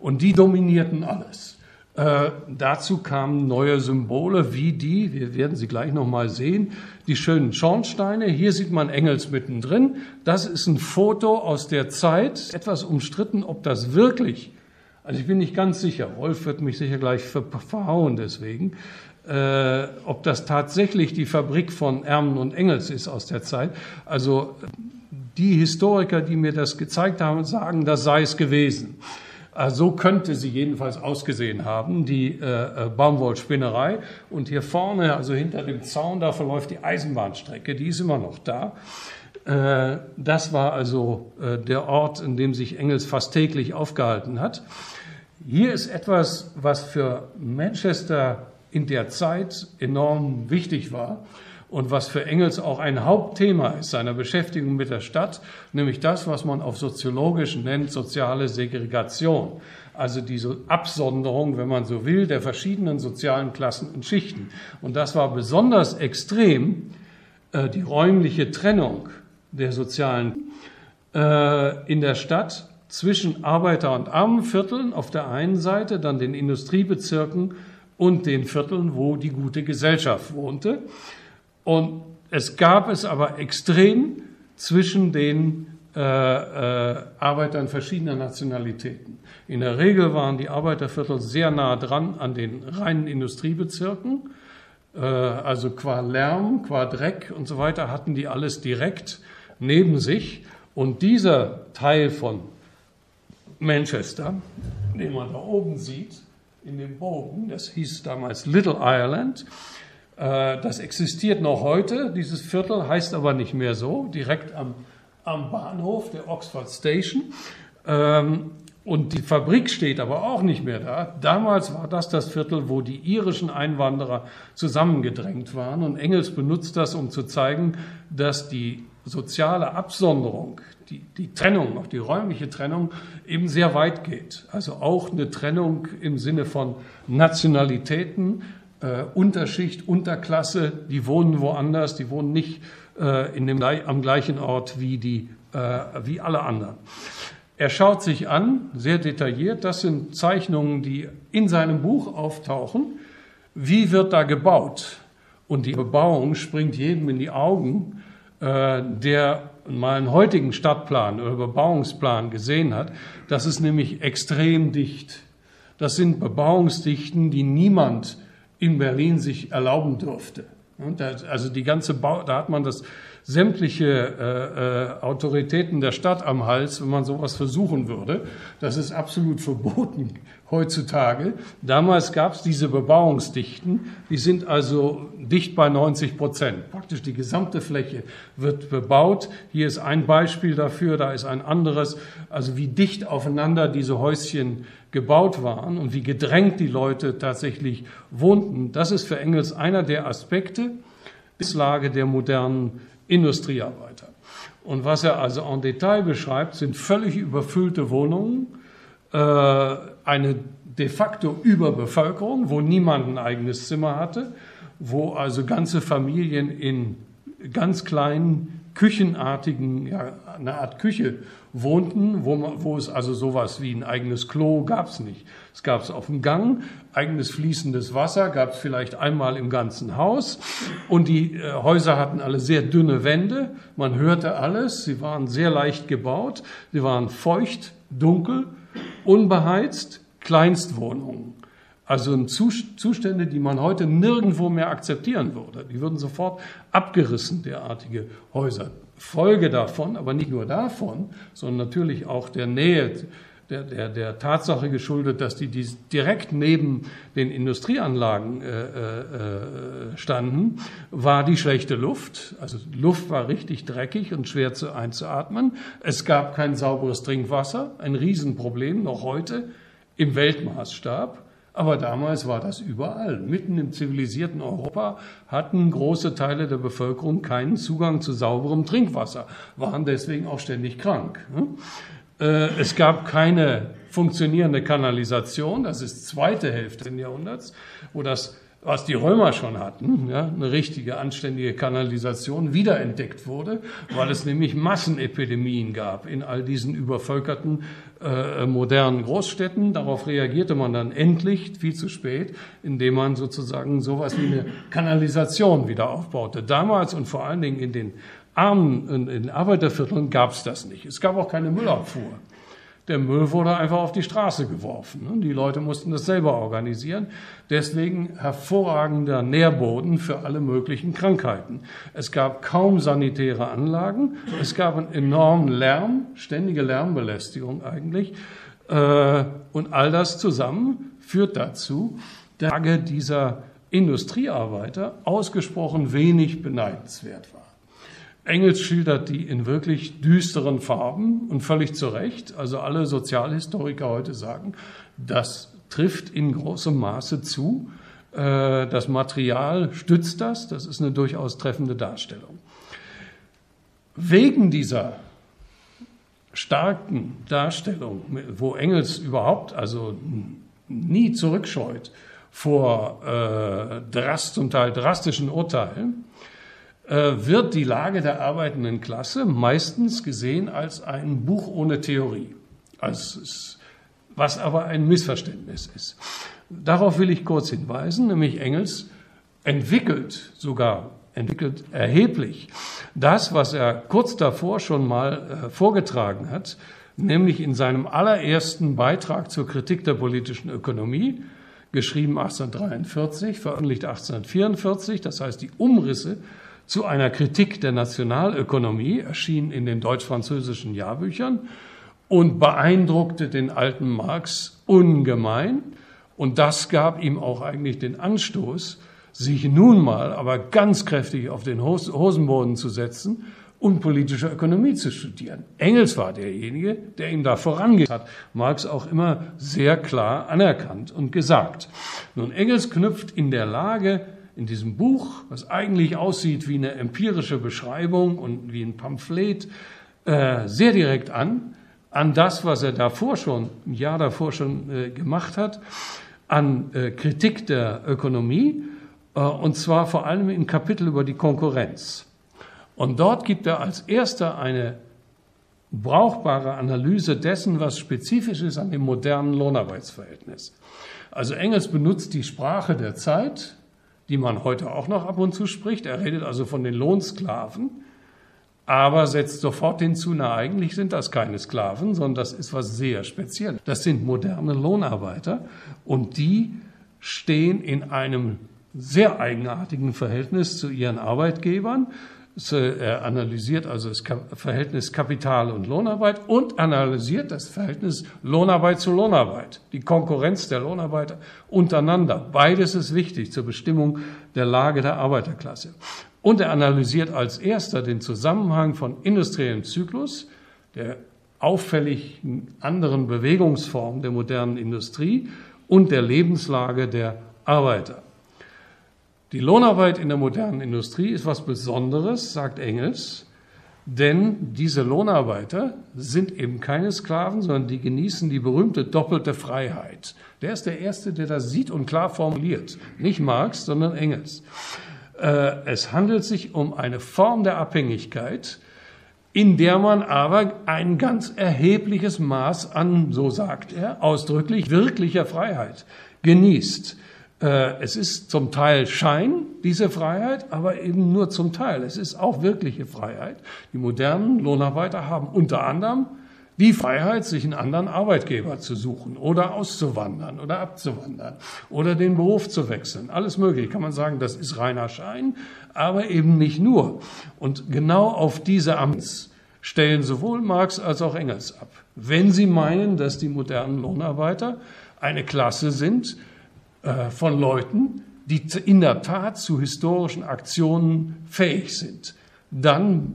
Und die dominierten alles. Äh, dazu kamen neue Symbole wie die, wir werden sie gleich nochmal sehen, die schönen Schornsteine. Hier sieht man Engels mittendrin. Das ist ein Foto aus der Zeit, etwas umstritten, ob das wirklich, also ich bin nicht ganz sicher, Wolf wird mich sicher gleich verhauen deswegen, äh, ob das tatsächlich die Fabrik von Ermen und Engels ist aus der Zeit. Also die Historiker, die mir das gezeigt haben, sagen, das sei es gewesen. Also so könnte sie jedenfalls ausgesehen haben, die äh, äh, Baumwollspinnerei. Und hier vorne, also hinter dem Zaun, da verläuft die Eisenbahnstrecke, die ist immer noch da. Äh, das war also äh, der Ort, in dem sich Engels fast täglich aufgehalten hat. Hier ist etwas, was für Manchester in der Zeit enorm wichtig war und was für Engels auch ein Hauptthema ist seiner Beschäftigung mit der Stadt, nämlich das, was man auf soziologisch nennt, soziale Segregation. Also diese Absonderung, wenn man so will, der verschiedenen sozialen Klassen und Schichten. Und das war besonders extrem äh, die räumliche Trennung der sozialen äh, in der Stadt zwischen Arbeiter- und Armenvierteln auf der einen Seite, dann den Industriebezirken und den Vierteln, wo die gute Gesellschaft wohnte. Und es gab es aber extrem zwischen den äh, äh, Arbeitern verschiedener Nationalitäten. In der Regel waren die Arbeiterviertel sehr nah dran an den reinen Industriebezirken. Äh, also qua Lärm, qua Dreck und so weiter hatten die alles direkt neben sich. Und dieser Teil von Manchester, den man da oben sieht, in dem Bogen, das hieß damals Little Ireland, äh, das existiert noch heute, dieses Viertel, heißt aber nicht mehr so, direkt am, am Bahnhof der Oxford Station. Ähm, und die Fabrik steht aber auch nicht mehr da. Damals war das das Viertel, wo die irischen Einwanderer zusammengedrängt waren. Und Engels benutzt das, um zu zeigen, dass die soziale Absonderung, die, die Trennung, auch die räumliche Trennung, eben sehr weit geht. Also auch eine Trennung im Sinne von Nationalitäten, äh, Unterschicht, Unterklasse, die wohnen woanders, die wohnen nicht äh, in dem, am gleichen Ort wie, die, äh, wie alle anderen. Er schaut sich an, sehr detailliert, das sind Zeichnungen, die in seinem Buch auftauchen. Wie wird da gebaut? Und die Bebauung springt jedem in die Augen, äh, der mal einen heutigen Stadtplan oder Bebauungsplan gesehen hat. Das ist nämlich extrem dicht. Das sind Bebauungsdichten, die niemand in Berlin sich erlauben durfte. Also die ganze Bau, da hat man das sämtliche äh, äh, Autoritäten der Stadt am Hals, wenn man sowas versuchen würde. Das ist absolut verboten (laughs) heutzutage. Damals gab es diese Bebauungsdichten, die sind also dicht bei 90 Prozent. Praktisch die gesamte Fläche wird bebaut. Hier ist ein Beispiel dafür, da ist ein anderes. Also wie dicht aufeinander diese Häuschen gebaut waren und wie gedrängt die Leute tatsächlich wohnten. Das ist für Engels einer der Aspekte der Lage der modernen Industriearbeiter. Und was er also en Detail beschreibt, sind völlig überfüllte Wohnungen, äh, eine de facto Überbevölkerung, wo niemand ein eigenes Zimmer hatte, wo also ganze Familien in ganz kleinen küchenartigen, ja, eine Art Küche wohnten, wo, man, wo es also sowas wie ein eigenes Klo gab es nicht. Es gab es auf dem Gang, eigenes fließendes Wasser gab es vielleicht einmal im ganzen Haus und die äh, Häuser hatten alle sehr dünne Wände, man hörte alles, sie waren sehr leicht gebaut, sie waren feucht, dunkel, unbeheizt, Kleinstwohnungen. Also Zustände, die man heute nirgendwo mehr akzeptieren würde. Die würden sofort abgerissen, derartige Häuser. Folge davon, aber nicht nur davon, sondern natürlich auch der Nähe, der, der, der Tatsache geschuldet, dass die, die direkt neben den Industrieanlagen äh, äh, standen, war die schlechte Luft. Also Luft war richtig dreckig und schwer zu einzuatmen. Es gab kein sauberes Trinkwasser, ein Riesenproblem noch heute im Weltmaßstab. Aber damals war das überall. Mitten im zivilisierten Europa hatten große Teile der Bevölkerung keinen Zugang zu sauberem Trinkwasser, waren deswegen auch ständig krank. Ne? Äh, es gab keine funktionierende Kanalisation, das ist zweite Hälfte des Jahrhunderts, wo das was die Römer schon hatten, ja, eine richtige, anständige Kanalisation, wiederentdeckt wurde, weil es nämlich Massenepidemien gab in all diesen übervölkerten äh, modernen Großstädten. Darauf reagierte man dann endlich, viel zu spät, indem man sozusagen sowas wie eine Kanalisation wieder aufbaute. Damals und vor allen Dingen in den armen, in den Arbeitervierteln gab es das nicht. Es gab auch keine Müllabfuhr. Der Müll wurde einfach auf die Straße geworfen. Ne? Die Leute mussten das selber organisieren. Deswegen hervorragender Nährboden für alle möglichen Krankheiten. Es gab kaum sanitäre Anlagen. Es gab einen enormen Lärm, ständige Lärmbelästigung eigentlich. Äh, und all das zusammen führt dazu, dass die Lage dieser Industriearbeiter ausgesprochen wenig beneidenswert war. Engels schildert die in wirklich düsteren Farben und völlig zu Recht. Also alle Sozialhistoriker heute sagen, das trifft in großem Maße zu. Äh, das Material stützt das. Das ist eine durchaus treffende Darstellung. Wegen dieser starken Darstellung, wo Engels überhaupt also nie zurückscheut vor äh, drast, zum Teil drastischen Urteilen, wird die Lage der arbeitenden Klasse meistens gesehen als ein Buch ohne Theorie, als, was aber ein Missverständnis ist. Darauf will ich kurz hinweisen, nämlich Engels entwickelt sogar entwickelt erheblich das, was er kurz davor schon mal äh, vorgetragen hat, nämlich in seinem allerersten Beitrag zur Kritik der politischen Ökonomie, geschrieben 1843, veröffentlicht 1844, das heißt die Umrisse zu einer Kritik der Nationalökonomie erschien in den deutsch-französischen Jahrbüchern und beeindruckte den alten Marx ungemein. Und das gab ihm auch eigentlich den Anstoß, sich nun mal aber ganz kräftig auf den Hosenboden zu setzen und politische Ökonomie zu studieren. Engels war derjenige, der ihm da vorangeht hat. Marx auch immer sehr klar anerkannt und gesagt. Nun, Engels knüpft in der Lage in diesem Buch, was eigentlich aussieht wie eine empirische Beschreibung und wie ein Pamphlet, äh, sehr direkt an, an das, was er davor schon, ein Jahr davor schon äh, gemacht hat, an äh, Kritik der Ökonomie, äh, und zwar vor allem im Kapitel über die Konkurrenz. Und dort gibt er als erster eine brauchbare Analyse dessen, was spezifisch ist an dem modernen Lohnarbeitsverhältnis. Also Engels benutzt die Sprache der Zeit, die man heute auch noch ab und zu spricht. Er redet also von den Lohnsklaven, aber setzt sofort hinzu, na eigentlich sind das keine Sklaven, sondern das ist was sehr Spezielles. Das sind moderne Lohnarbeiter und die stehen in einem sehr eigenartigen Verhältnis zu ihren Arbeitgebern. Er analysiert also das Verhältnis Kapital und Lohnarbeit und analysiert das Verhältnis Lohnarbeit zu Lohnarbeit, die Konkurrenz der Lohnarbeiter untereinander. Beides ist wichtig zur Bestimmung der Lage der Arbeiterklasse. Und er analysiert als erster den Zusammenhang von industriellem Zyklus, der auffällig anderen Bewegungsform der modernen Industrie und der Lebenslage der Arbeiter. Die Lohnarbeit in der modernen Industrie ist was Besonderes, sagt Engels, denn diese Lohnarbeiter sind eben keine Sklaven, sondern die genießen die berühmte doppelte Freiheit. Der ist der Erste, der das sieht und klar formuliert. Nicht Marx, sondern Engels. Äh, es handelt sich um eine Form der Abhängigkeit, in der man aber ein ganz erhebliches Maß an, so sagt er, ausdrücklich wirklicher Freiheit genießt. Äh, es ist zum Teil Schein, diese Freiheit, aber eben nur zum Teil. Es ist auch wirkliche Freiheit. Die modernen Lohnarbeiter haben unter anderem die Freiheit, sich einen anderen Arbeitgeber zu suchen oder auszuwandern oder abzuwandern oder den Beruf zu wechseln. Alles möglich. Kann man sagen, das ist reiner Schein, aber eben nicht nur. Und genau auf diese Amts stellen sowohl Marx als auch Engels ab. Wenn sie meinen, dass die modernen Lohnarbeiter eine Klasse sind, äh, von Leuten, die in der Tat zu historischen Aktionen fähig sind. Dann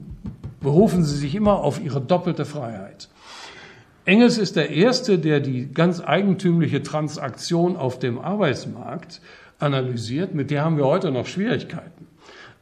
berufen sie sich immer auf ihre doppelte Freiheit. Engels ist der Erste, der die ganz eigentümliche Transaktion auf dem Arbeitsmarkt analysiert. Mit der haben wir heute noch Schwierigkeiten.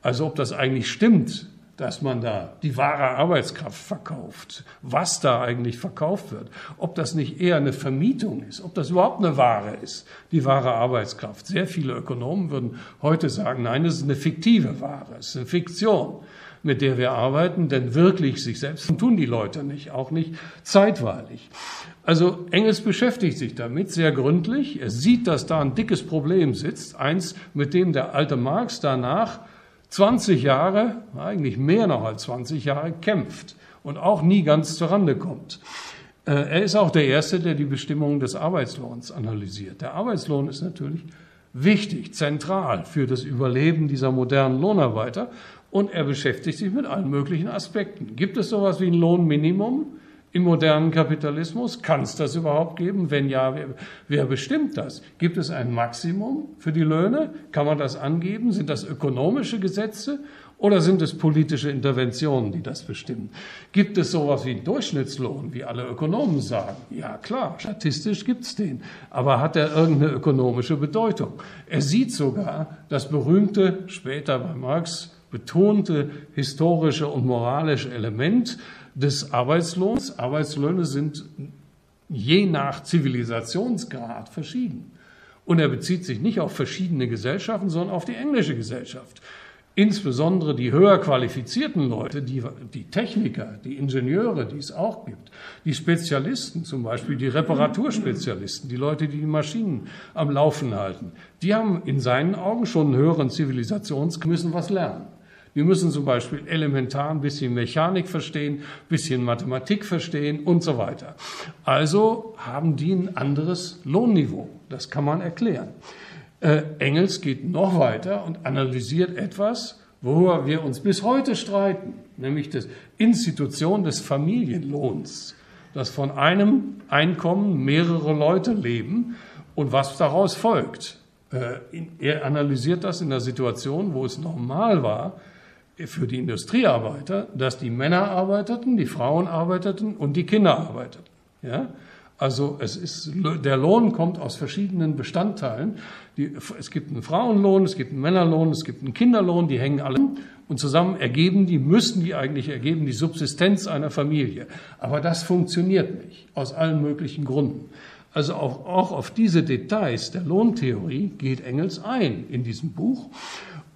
Also ob das eigentlich stimmt, dass man da die wahre Arbeitskraft verkauft, was da eigentlich verkauft wird, ob das nicht eher eine Vermietung ist, ob das überhaupt eine Ware ist, die wahre Arbeitskraft. Sehr viele Ökonomen würden heute sagen, nein, das ist eine fiktive Ware, es ist eine Fiktion, mit der wir arbeiten, denn wirklich sich selbst tun die Leute nicht, auch nicht zeitweilig. Also Engels beschäftigt sich damit sehr gründlich. Er sieht, dass da ein dickes Problem sitzt, eins, mit dem der alte Marx danach 20 Jahre, eigentlich mehr noch als 20 Jahre, kämpft und auch nie ganz zurande kommt. Äh, er ist auch der Erste, der die Bestimmungen des Arbeitslohns analysiert. Der Arbeitslohn ist natürlich wichtig, zentral für das Überleben dieser modernen Lohnarbeiter und er beschäftigt sich mit allen möglichen Aspekten. Gibt es sowas wie ein Lohnminimum? Im modernen Kapitalismus? Kann es das überhaupt geben? Wenn ja, wer, wer, bestimmt das? Gibt es ein Maximum für die Löhne? Kann man das angeben? Sind das ökonomische Gesetze oder sind es politische Interventionen, die das bestimmen? Gibt es sowas wie einen Durchschnittslohn, wie alle Ökonomen sagen? Ja, klar, statistisch gibt es den. Aber hat er irgendeine ökonomische Bedeutung? Er sieht sogar das berühmte, später bei Marx betonte historische und moralische Element, des Arbeitslohns. Arbeitslöhne sind je nach Zivilisationsgrad verschieden. Und er bezieht sich nicht auf verschiedene Gesellschaften, sondern auf die englische Gesellschaft. Insbesondere die höher qualifizierten Leute, die, die Techniker, die Ingenieure, die es auch gibt, die Spezialisten, zum Beispiel die Reparaturspezialisten, die Leute, die die Maschinen am Laufen halten, die haben in seinen Augen schon einen höheren Zivilisations, müssen was lernen. Wir müssen zum Beispiel elementar ein bisschen Mechanik verstehen, ein bisschen Mathematik verstehen und so weiter. Also haben die ein anderes Lohnniveau. Das kann man erklären. Äh, Engels geht noch weiter und analysiert etwas, worüber wir uns bis heute streiten, nämlich die Institution des Familienlohns, dass von einem Einkommen mehrere Leute leben und was daraus folgt. Äh, er analysiert das in der Situation, wo es normal war, für die Industriearbeiter, dass die Männer arbeiteten, die Frauen arbeiteten und die Kinder arbeiteten. Ja? Also es ist, der Lohn kommt aus verschiedenen Bestandteilen. Die, es gibt einen Frauenlohn, es gibt einen Männerlohn, es gibt einen Kinderlohn, die hängen alle und zusammen ergeben die, müssten die eigentlich ergeben, die Subsistenz einer Familie. Aber das funktioniert nicht, aus allen möglichen Gründen. Also auch, auch auf diese Details der Lohntheorie geht Engels ein in diesem Buch.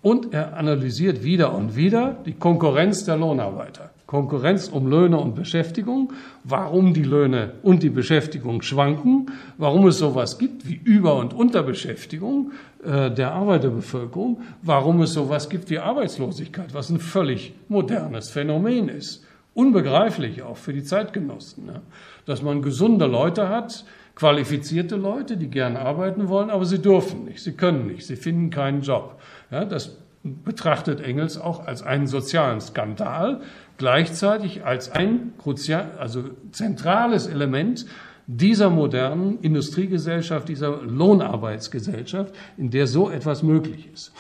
Und er analysiert wieder und wieder die Konkurrenz der Lohnarbeiter. Konkurrenz um Löhne und Beschäftigung, warum die Löhne und die Beschäftigung schwanken, warum es sowas gibt wie Über- und Unterbeschäftigung äh, der Arbeiterbevölkerung, warum es sowas gibt wie Arbeitslosigkeit, was ein völlig modernes Phänomen ist. Unbegreiflich auch für die Zeitgenossen, ne? dass man gesunde Leute hat, qualifizierte Leute, die gerne arbeiten wollen, aber sie dürfen nicht, sie können nicht, sie finden keinen Job. Ja, das betrachtet Engels auch als einen sozialen Skandal, gleichzeitig als ein also zentrales Element dieser modernen Industriegesellschaft, dieser Lohnarbeitsgesellschaft, in der so etwas möglich ist.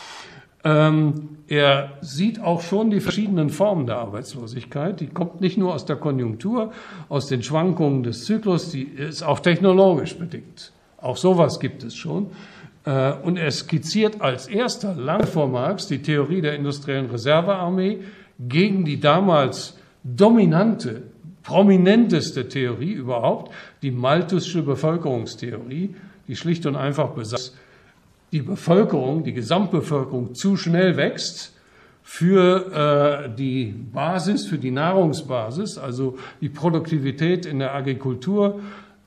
Ähm, er sieht auch schon die verschiedenen Formen der Arbeitslosigkeit. Die kommt nicht nur aus der Konjunktur, aus den Schwankungen des Zyklus, die ist auch technologisch bedingt. Auch sowas gibt es schon. Äh, und er skizziert als erster, lang vor Marx, die Theorie der industriellen Reservearmee gegen die damals dominante, prominenteste Theorie überhaupt, die malthusche Bevölkerungstheorie, die schlicht und einfach besagt, die Bevölkerung, die Gesamtbevölkerung zu schnell wächst für äh, die Basis, für die Nahrungsbasis, also die Produktivität in der Agrikultur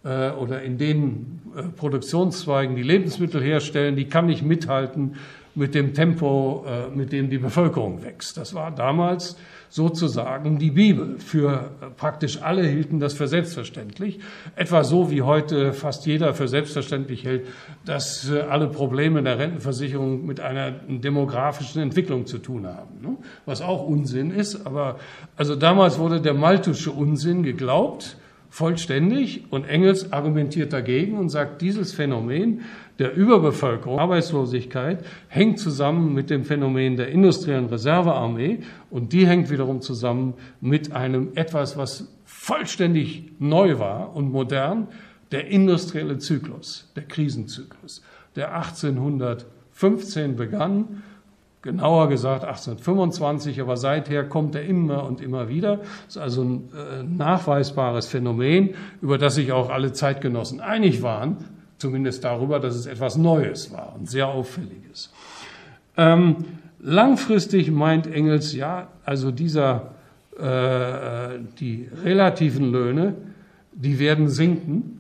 äh, oder in den Produktionszweigen, die Lebensmittel herstellen, die kann nicht mithalten mit dem Tempo, äh, mit dem die Bevölkerung wächst. Das war damals sozusagen die Bibel. Für praktisch alle hielten das für selbstverständlich. Etwa so wie heute fast jeder für selbstverständlich hält, dass alle Probleme der Rentenversicherung mit einer demografischen Entwicklung zu tun haben. Ne? Was auch Unsinn ist. Aber also damals wurde der maltusche Unsinn geglaubt vollständig und Engels argumentiert dagegen und sagt, dieses Phänomen der Überbevölkerung, Arbeitslosigkeit hängt zusammen mit dem Phänomen der industriellen Reservearmee und die hängt wiederum zusammen mit einem etwas, was vollständig neu war und modern, der industrielle Zyklus, der Krisenzyklus, der 1815 begann genauer gesagt 1825, aber seither kommt er immer und immer wieder. Das ist also ein äh, nachweisbares Phänomen, über das sich auch alle Zeitgenossen einig waren, zumindest darüber, dass es etwas Neues war und sehr auffälliges. Ähm, langfristig meint Engels, ja, also dieser, äh, die relativen Löhne, die werden sinken, äh,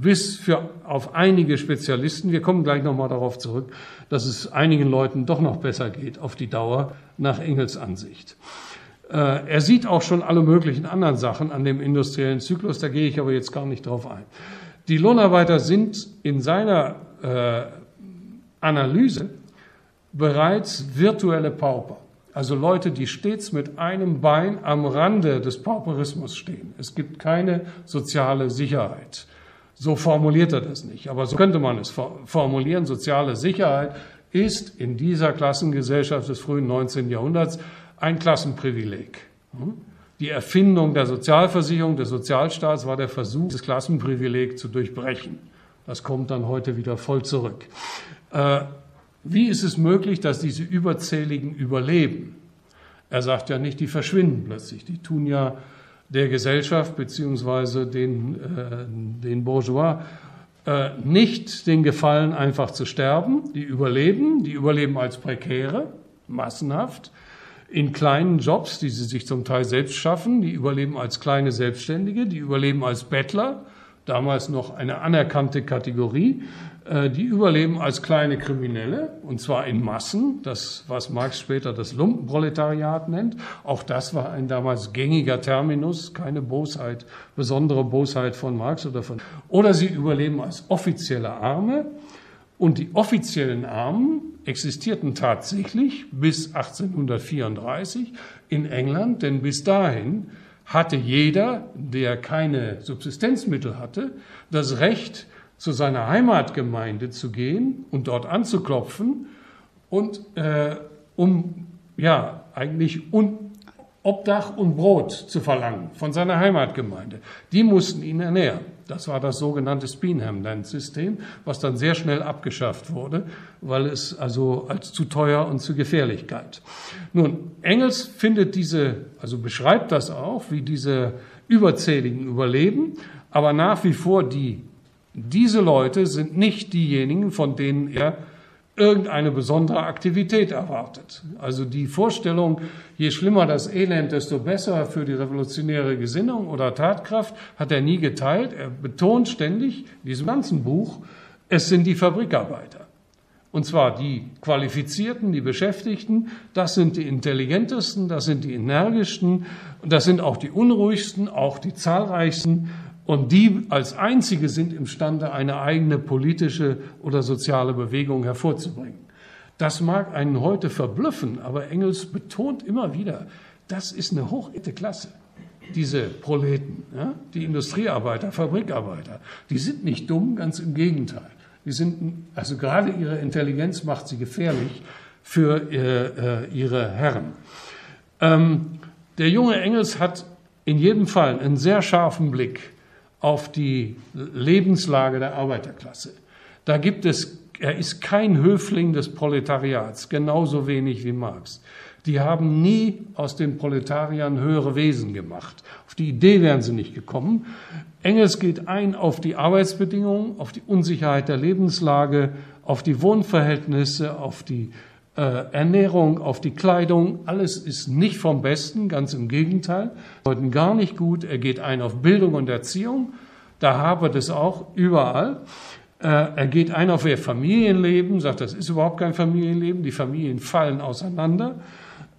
bis für auf einige Spezialisten, wir kommen gleich nochmal darauf zurück, dass es einigen Leuten doch noch besser geht auf die Dauer nach Engels Ansicht. Äh, er sieht auch schon alle möglichen anderen Sachen an dem industriellen Zyklus, da gehe ich aber jetzt gar nicht drauf ein. Die Lohnarbeiter sind in seiner äh, Analyse bereits virtuelle Pauper. Also Leute, die stets mit einem Bein am Rande des Pauperismus stehen. Es gibt keine soziale Sicherheit. So formuliert er das nicht, aber so könnte man es formulieren. Soziale Sicherheit ist in dieser Klassengesellschaft des frühen 19. Jahrhunderts ein Klassenprivileg. Die Erfindung der Sozialversicherung, des Sozialstaats war der Versuch, das Klassenprivileg zu durchbrechen. Das kommt dann heute wieder voll zurück. Wie ist es möglich, dass diese Überzähligen überleben? Er sagt ja nicht, die verschwinden plötzlich. Die tun ja der Gesellschaft beziehungsweise den, äh, den Bourgeois äh, nicht den Gefallen, einfach zu sterben. Die überleben, die überleben als Prekäre, massenhaft, in kleinen Jobs, die sie sich zum Teil selbst schaffen. Die überleben als kleine Selbstständige, die überleben als Bettler, damals noch eine anerkannte Kategorie. Äh, die überleben als kleine Kriminelle, und zwar in Massen, das, was Marx später das Lumpenproletariat nennt. Auch das war ein damals gängiger Terminus, keine Bosheit, besondere Bosheit von Marx oder von. Oder sie überleben als offizielle Arme. Und die offiziellen Armen existierten tatsächlich bis 1834 in England, denn bis dahin hatte jeder, der keine Subsistenzmittel hatte, das Recht, zu seiner Heimatgemeinde zu gehen und dort anzuklopfen und äh, um ja eigentlich un Obdach und Brot zu verlangen von seiner Heimatgemeinde. Die mussten ihn ernähren. Das war das sogenannte Speenham-Land-System, was dann sehr schnell abgeschafft wurde, weil es also als zu teuer und zu gefährlich galt. Nun, Engels findet diese, also beschreibt das auch, wie diese Überzähligen überleben, aber nach wie vor die diese Leute sind nicht diejenigen, von denen er irgendeine besondere Aktivität erwartet. Also die Vorstellung, je schlimmer das Elend, desto besser für die revolutionäre Gesinnung oder Tatkraft, hat er nie geteilt. Er betont ständig in diesem ganzen Buch, es sind die Fabrikarbeiter. Und zwar die Qualifizierten, die Beschäftigten, das sind die intelligentesten, das sind die energischsten, das sind auch die unruhigsten, auch die zahlreichsten und die als einzige sind imstande, eine eigene politische oder soziale Bewegung hervorzubringen. Das mag einen heute verblüffen, aber Engels betont immer wieder, das ist eine hochete Klasse. Diese Proleten, ja? die Industriearbeiter, Fabrikarbeiter, die sind nicht dumm, ganz im Gegenteil. Die sind, also gerade ihre Intelligenz macht sie gefährlich für äh, äh ihre Herren. Ähm, der junge Engels hat in jedem Fall einen sehr scharfen Blick auf die Lebenslage der Arbeiterklasse. Da gibt es, er ist kein Höfling des Proletariats, genauso wenig wie Marx. Die haben nie aus den Proletariern höhere Wesen gemacht. Auf die Idee wären sie nicht gekommen. Engels geht ein auf die Arbeitsbedingungen, auf die Unsicherheit der Lebenslage, auf die Wohnverhältnisse, auf die äh, Ernährung, auf die Kleidung, alles ist nicht vom Besten, ganz im Gegenteil. Heute gar nicht gut. Er geht ein auf Bildung und Erziehung. Da hapert es auch überall. Äh, er geht ein auf ihr Familienleben, sagt, das ist überhaupt kein Familienleben. Die Familien fallen auseinander.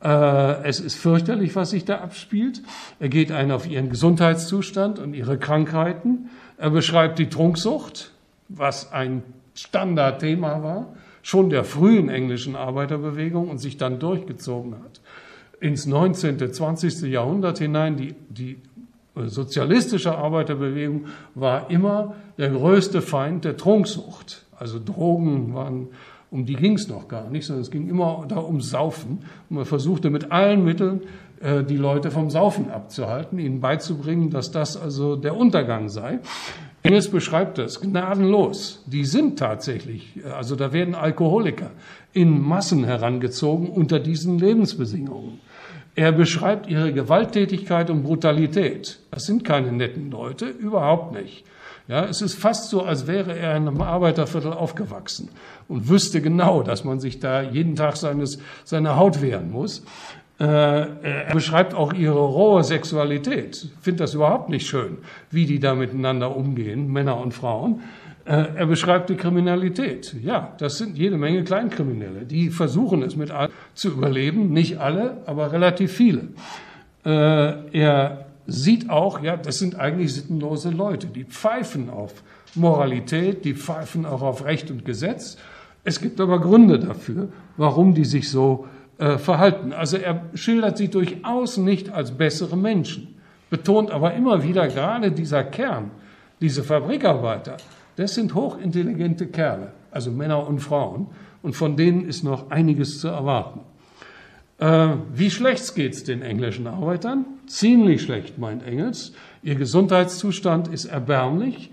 Äh, es ist fürchterlich, was sich da abspielt. Er geht ein auf ihren Gesundheitszustand und ihre Krankheiten. Er beschreibt die Trunksucht, was ein Standardthema war schon der frühen englischen Arbeiterbewegung und sich dann durchgezogen hat ins 19., 20. Jahrhundert hinein. Die, die äh, sozialistische Arbeiterbewegung war immer der größte Feind der Trunksucht. Also Drogen waren, um die ging es noch gar nicht, sondern es ging immer da ums Saufen. Und man versuchte mit allen Mitteln, äh, die Leute vom Saufen abzuhalten, ihnen beizubringen, dass das also der Untergang sei. Engels beschreibt das gnadenlos. Die sind tatsächlich, also da werden Alkoholiker in Massen herangezogen unter diesen Lebensbedingungen. Er beschreibt ihre Gewalttätigkeit und Brutalität. Das sind keine netten Leute, überhaupt nicht. Ja, es ist fast so, als wäre er in einem Arbeiterviertel aufgewachsen und wüsste genau, dass man sich da jeden Tag seines, seiner Haut wehren muss. Äh, er beschreibt auch ihre rohe Sexualität. Ich finde das überhaupt nicht schön, wie die da miteinander umgehen, Männer und Frauen. Äh, er beschreibt die Kriminalität. Ja, das sind jede Menge Kleinkriminelle. Die versuchen es mit allen zu überleben. Nicht alle, aber relativ viele. Äh, er sieht auch, ja, das sind eigentlich sittenlose Leute. Die pfeifen auf Moralität, die pfeifen auch auf Recht und Gesetz. Es gibt aber Gründe dafür, warum die sich so äh, verhalten. Also er schildert sie durchaus nicht als bessere Menschen, betont aber immer wieder gerade dieser Kern, diese Fabrikarbeiter, das sind hochintelligente Kerle, also Männer und Frauen, und von denen ist noch einiges zu erwarten. Äh, wie schlecht geht es den englischen Arbeitern? Ziemlich schlecht, meint Engels. Ihr Gesundheitszustand ist erbärmlich.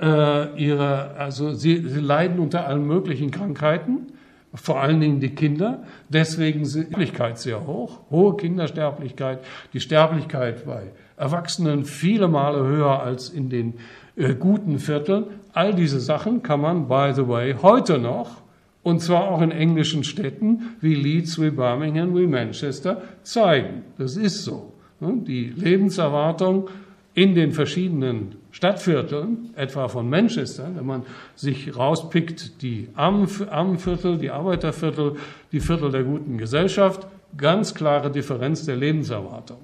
Äh, ihre, also sie, sie leiden unter allen möglichen Krankheiten vor allen Dingen die Kinder. Deswegen ist die Sterblichkeit sehr hoch, hohe Kindersterblichkeit, die Sterblichkeit bei Erwachsenen viele Male höher als in den äh, guten Vierteln. All diese Sachen kann man, by the way, heute noch, und zwar auch in englischen Städten wie Leeds, wie Birmingham, wie Manchester, zeigen. Das ist so. Die Lebenserwartung in den verschiedenen Stadtvierteln, etwa von Manchester, wenn man sich rauspickt, die Armenviertel, die Arbeiterviertel, die Viertel der guten Gesellschaft, ganz klare Differenz der Lebenserwartung.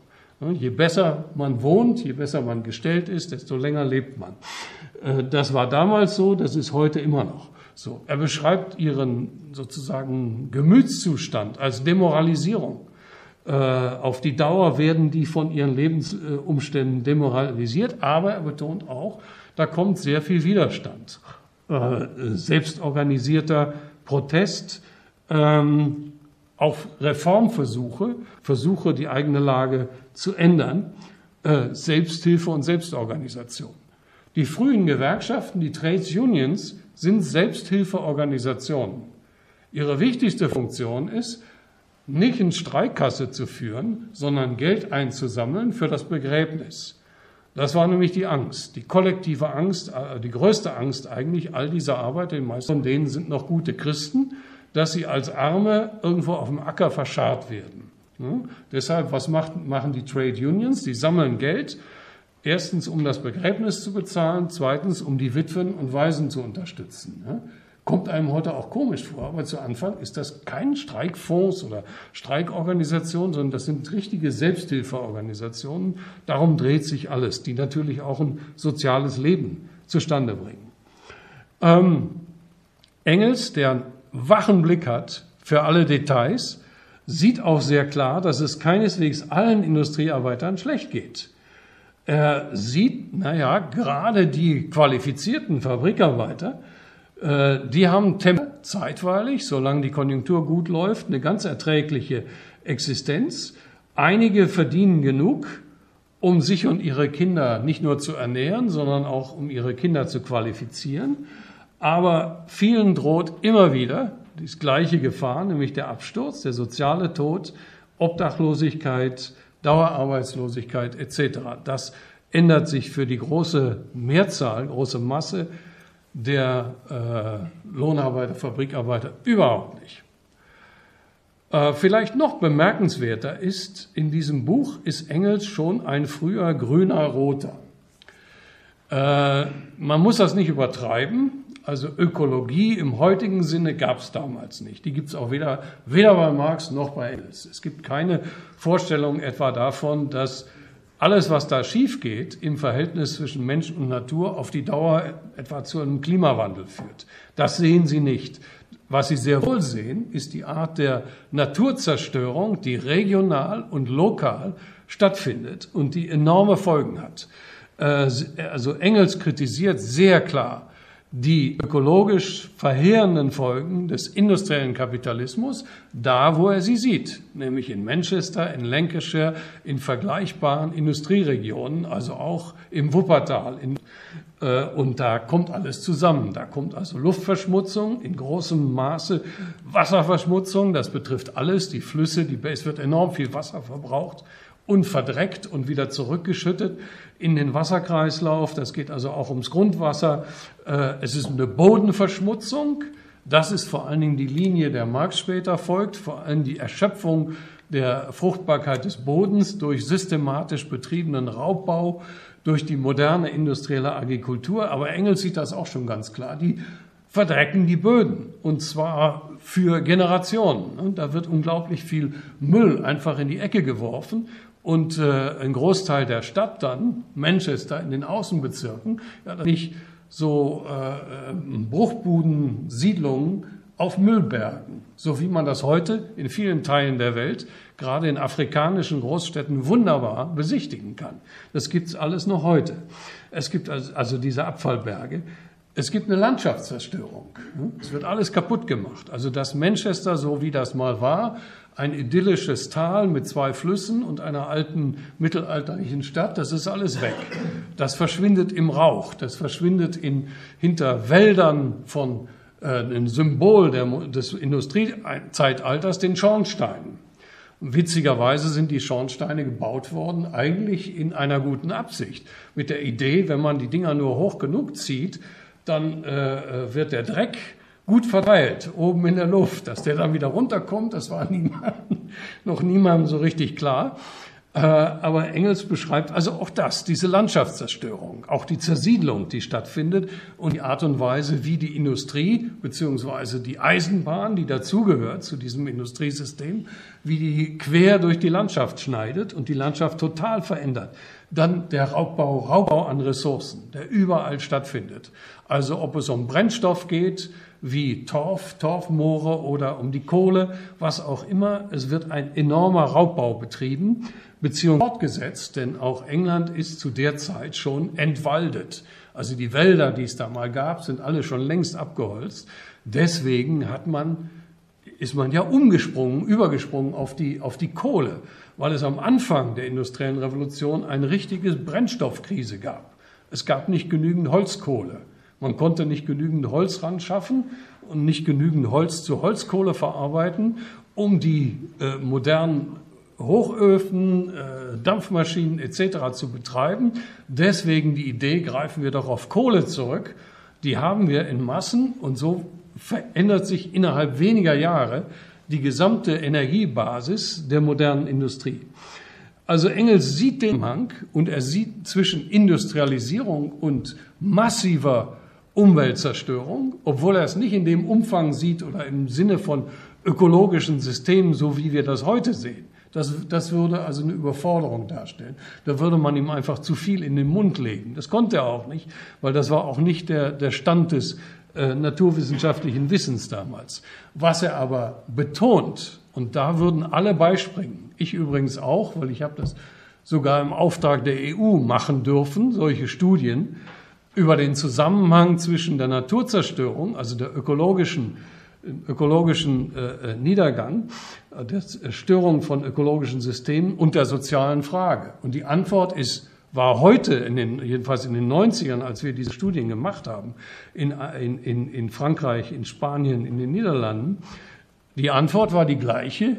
Je besser man wohnt, je besser man gestellt ist, desto länger lebt man. Äh, das war damals so, das ist heute immer noch so. Er beschreibt ihren sozusagen Gemütszustand als Demoralisierung. Äh, auf die Dauer werden die von ihren Lebensumständen demoralisiert, aber er betont auch, da kommt sehr viel Widerstand. Äh, selbstorganisierter Protest, ähm, auch Reformversuche, Versuche, die eigene Lage zu ändern, äh, Selbsthilfe und Selbstorganisation. Die frühen Gewerkschaften, die Trades Unions, sind Selbsthilfeorganisationen. Ihre wichtigste Funktion ist, nicht in Streikkasse zu führen, sondern Geld einzusammeln für das Begräbnis. Das war nämlich die Angst, die kollektive Angst, äh, die größte Angst eigentlich all dieser Arbeiter, die meisten von denen sind noch gute Christen, dass sie als Arme irgendwo auf dem Acker verscharrt werden. Ja? Deshalb, was macht, machen die Trade Unions? Die sammeln Geld, erstens um das Begräbnis zu bezahlen, zweitens um die Witwen und Waisen zu unterstützen. Ja? Kommt einem heute auch komisch vor, aber zu Anfang ist das kein Streikfonds oder Streikorganisation, sondern das sind richtige Selbsthilfeorganisationen. Darum dreht sich alles, die natürlich auch ein soziales Leben zustande bringen. Ähm, Engels, der einen wachen Blick hat für alle Details, sieht auch sehr klar, dass es keineswegs allen Industriearbeitern schlecht geht. Er sieht, naja, gerade die qualifizierten Fabrikarbeiter, die haben zeitweilig, solange die Konjunktur gut läuft, eine ganz erträgliche Existenz. Einige verdienen genug, um sich und ihre Kinder nicht nur zu ernähren, sondern auch um ihre Kinder zu qualifizieren. Aber vielen droht immer wieder die gleiche Gefahr, nämlich der Absturz, der soziale Tod, Obdachlosigkeit, Dauerarbeitslosigkeit etc. Das ändert sich für die große Mehrzahl, große Masse der äh, Lohnarbeiter, Fabrikarbeiter überhaupt nicht. Äh, vielleicht noch bemerkenswerter ist, in diesem Buch ist Engels schon ein früher grüner Roter. Äh, man muss das nicht übertreiben. Also Ökologie im heutigen Sinne gab es damals nicht. Die gibt es auch weder, weder bei Marx noch bei Engels. Es gibt keine Vorstellung etwa davon, dass alles, was da schief geht im Verhältnis zwischen Mensch und Natur, auf die Dauer etwa zu einem Klimawandel führt. Das sehen Sie nicht. Was Sie sehr wohl sehen, ist die Art der Naturzerstörung, die regional und lokal stattfindet und die enorme Folgen hat. Äh, also Engels kritisiert sehr klar die ökologisch verheerenden Folgen des industriellen Kapitalismus da, wo er sie sieht, nämlich in Manchester, in Lancashire, in vergleichbaren Industrieregionen, also auch im Wuppertal. In, äh, und da kommt alles zusammen. Da kommt also Luftverschmutzung in großem Maße, Wasserverschmutzung, das betrifft alles, die Flüsse, die, es wird enorm viel Wasser verbraucht und verdreckt und wieder zurückgeschüttet in den Wasserkreislauf. Das geht also auch ums Grundwasser. Äh, es ist eine Bodenverschmutzung. Das ist vor allen Dingen die Linie, der Marx später folgt, vor allem die Erschöpfung der Fruchtbarkeit des Bodens durch systematisch betriebenen Raubbau, durch die moderne industrielle Agrikultur. Aber Engels sieht das auch schon ganz klar. Die verdrecken die Böden und zwar für Generationen. Da wird unglaublich viel Müll einfach in die Ecke geworfen und äh, ein Großteil der Stadt dann, Manchester in den Außenbezirken, ja, nicht so äh, Bruchbuden, Siedlungen auf Müllbergen, so wie man das heute in vielen Teilen der Welt, gerade in afrikanischen Großstädten, wunderbar besichtigen kann. Das gibt's alles noch heute. Es gibt also diese Abfallberge. Es gibt eine Landschaftszerstörung. Es wird alles kaputt gemacht. Also das Manchester, so wie das mal war, ein idyllisches Tal mit zwei Flüssen und einer alten mittelalterlichen Stadt, das ist alles weg. Das verschwindet im Rauch, das verschwindet in, hinter Wäldern von äh, ein Symbol der, des Industriezeitalters, den Schornsteinen. Witzigerweise sind die Schornsteine gebaut worden, eigentlich in einer guten Absicht. Mit der Idee, wenn man die Dinger nur hoch genug zieht, dann äh, wird der Dreck gut verteilt oben in der Luft. Dass der dann wieder runterkommt, das war (laughs) niemand, noch niemandem so richtig klar. Äh, aber Engels beschreibt also auch das, diese Landschaftszerstörung, auch die Zersiedlung, die stattfindet und die Art und Weise, wie die Industrie beziehungsweise die Eisenbahn, die dazugehört zu diesem Industriesystem, wie die quer durch die Landschaft schneidet und die Landschaft total verändert. Dann der Raubbau, Raubbau an Ressourcen, der überall stattfindet. Also ob es um Brennstoff geht, wie Torf, Torfmoore oder um die Kohle, was auch immer. Es wird ein enormer Raubbau betrieben beziehungsweise fortgesetzt, denn auch England ist zu der Zeit schon entwaldet. Also die Wälder, die es da mal gab, sind alle schon längst abgeholzt. Deswegen hat man, ist man ja umgesprungen, übergesprungen auf die, auf die Kohle, weil es am Anfang der industriellen Revolution eine richtige Brennstoffkrise gab. Es gab nicht genügend Holzkohle. Man konnte nicht genügend Holz ran schaffen und nicht genügend Holz zu Holzkohle verarbeiten, um die äh, modernen Hochöfen, äh, Dampfmaschinen etc. zu betreiben. Deswegen die Idee, greifen wir doch auf Kohle zurück. Die haben wir in Massen und so verändert sich innerhalb weniger Jahre die gesamte Energiebasis der modernen Industrie. Also Engels sieht den Hang und er sieht zwischen Industrialisierung und massiver Umweltzerstörung, obwohl er es nicht in dem Umfang sieht oder im Sinne von ökologischen Systemen, so wie wir das heute sehen. Das, das würde also eine Überforderung darstellen. Da würde man ihm einfach zu viel in den Mund legen. Das konnte er auch nicht, weil das war auch nicht der, der Stand des äh, naturwissenschaftlichen Wissens damals. Was er aber betont, und da würden alle beispringen, ich übrigens auch, weil ich habe das sogar im Auftrag der EU machen dürfen, solche Studien über den Zusammenhang zwischen der Naturzerstörung, also der ökologischen ökologischen äh, äh, Niedergang, äh, der Störung von ökologischen Systemen und der sozialen Frage. Und die Antwort ist, war heute, in den, jedenfalls in den 90ern, als wir diese Studien gemacht haben, in, in, in Frankreich, in Spanien, in den Niederlanden, die Antwort war die gleiche,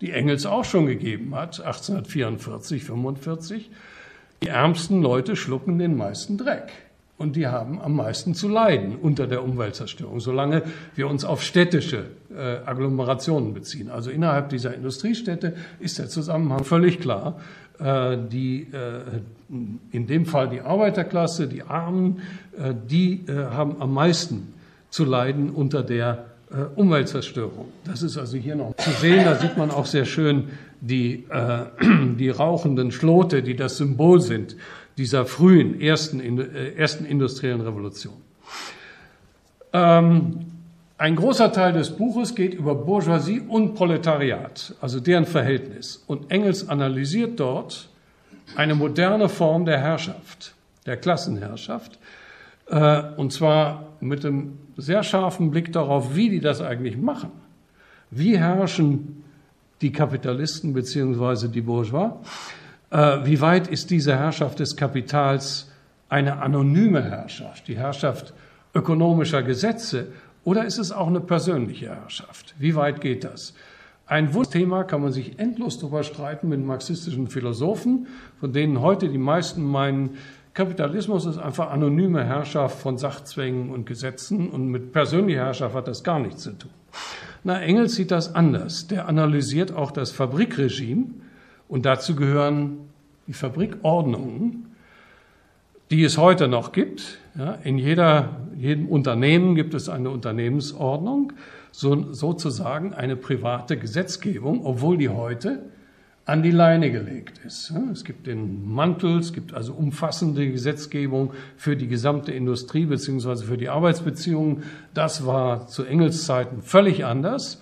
die Engels auch schon gegeben hat, 1844, 45. Die ärmsten Leute schlucken den meisten Dreck und die haben am meisten zu leiden unter der Umweltzerstörung, solange wir uns auf städtische äh, Agglomerationen beziehen. Also innerhalb dieser Industriestädte ist der Zusammenhang völlig klar. Äh, die, äh, in dem Fall die Arbeiterklasse, die Armen, äh, die äh, haben am meisten zu leiden unter der äh, Umweltzerstörung. Das ist also hier noch zu sehen. Da sieht man auch sehr schön die, (clears throat) die rauchenden Schlote, die das Symbol sind dieser frühen ersten, äh, ersten industriellen Revolution. Ähm, ein großer Teil des Buches geht über Bourgeoisie und Proletariat, also deren Verhältnis. Und Engels analysiert dort eine moderne Form der Herrschaft, der Klassenherrschaft, äh, und zwar mit einem sehr scharfen Blick darauf, wie die das eigentlich machen. Wie herrschen die Kapitalisten beziehungsweise die Bourgeois? Äh, wie weit ist diese Herrschaft des Kapitals eine anonyme Herrschaft, die Herrschaft ökonomischer Gesetze, oder ist es auch eine persönliche Herrschaft? Wie weit geht das? Ein Wunschthema kann man sich endlos darüber streiten mit marxistischen Philosophen, von denen heute die meisten meinen, Kapitalismus ist einfach anonyme Herrschaft von Sachzwängen und Gesetzen und mit persönlicher Herrschaft hat das gar nichts zu tun. Na, Engels sieht das anders. Der analysiert auch das Fabrikregime und dazu gehören die Fabrikordnungen, die es heute noch gibt. Ja, in jeder, jedem Unternehmen gibt es eine Unternehmensordnung, so, sozusagen eine private Gesetzgebung, obwohl die heute an die Leine gelegt ist. Es gibt den Mantel, es gibt also umfassende Gesetzgebung für die gesamte Industrie beziehungsweise für die Arbeitsbeziehungen. Das war zu Engels Zeiten völlig anders.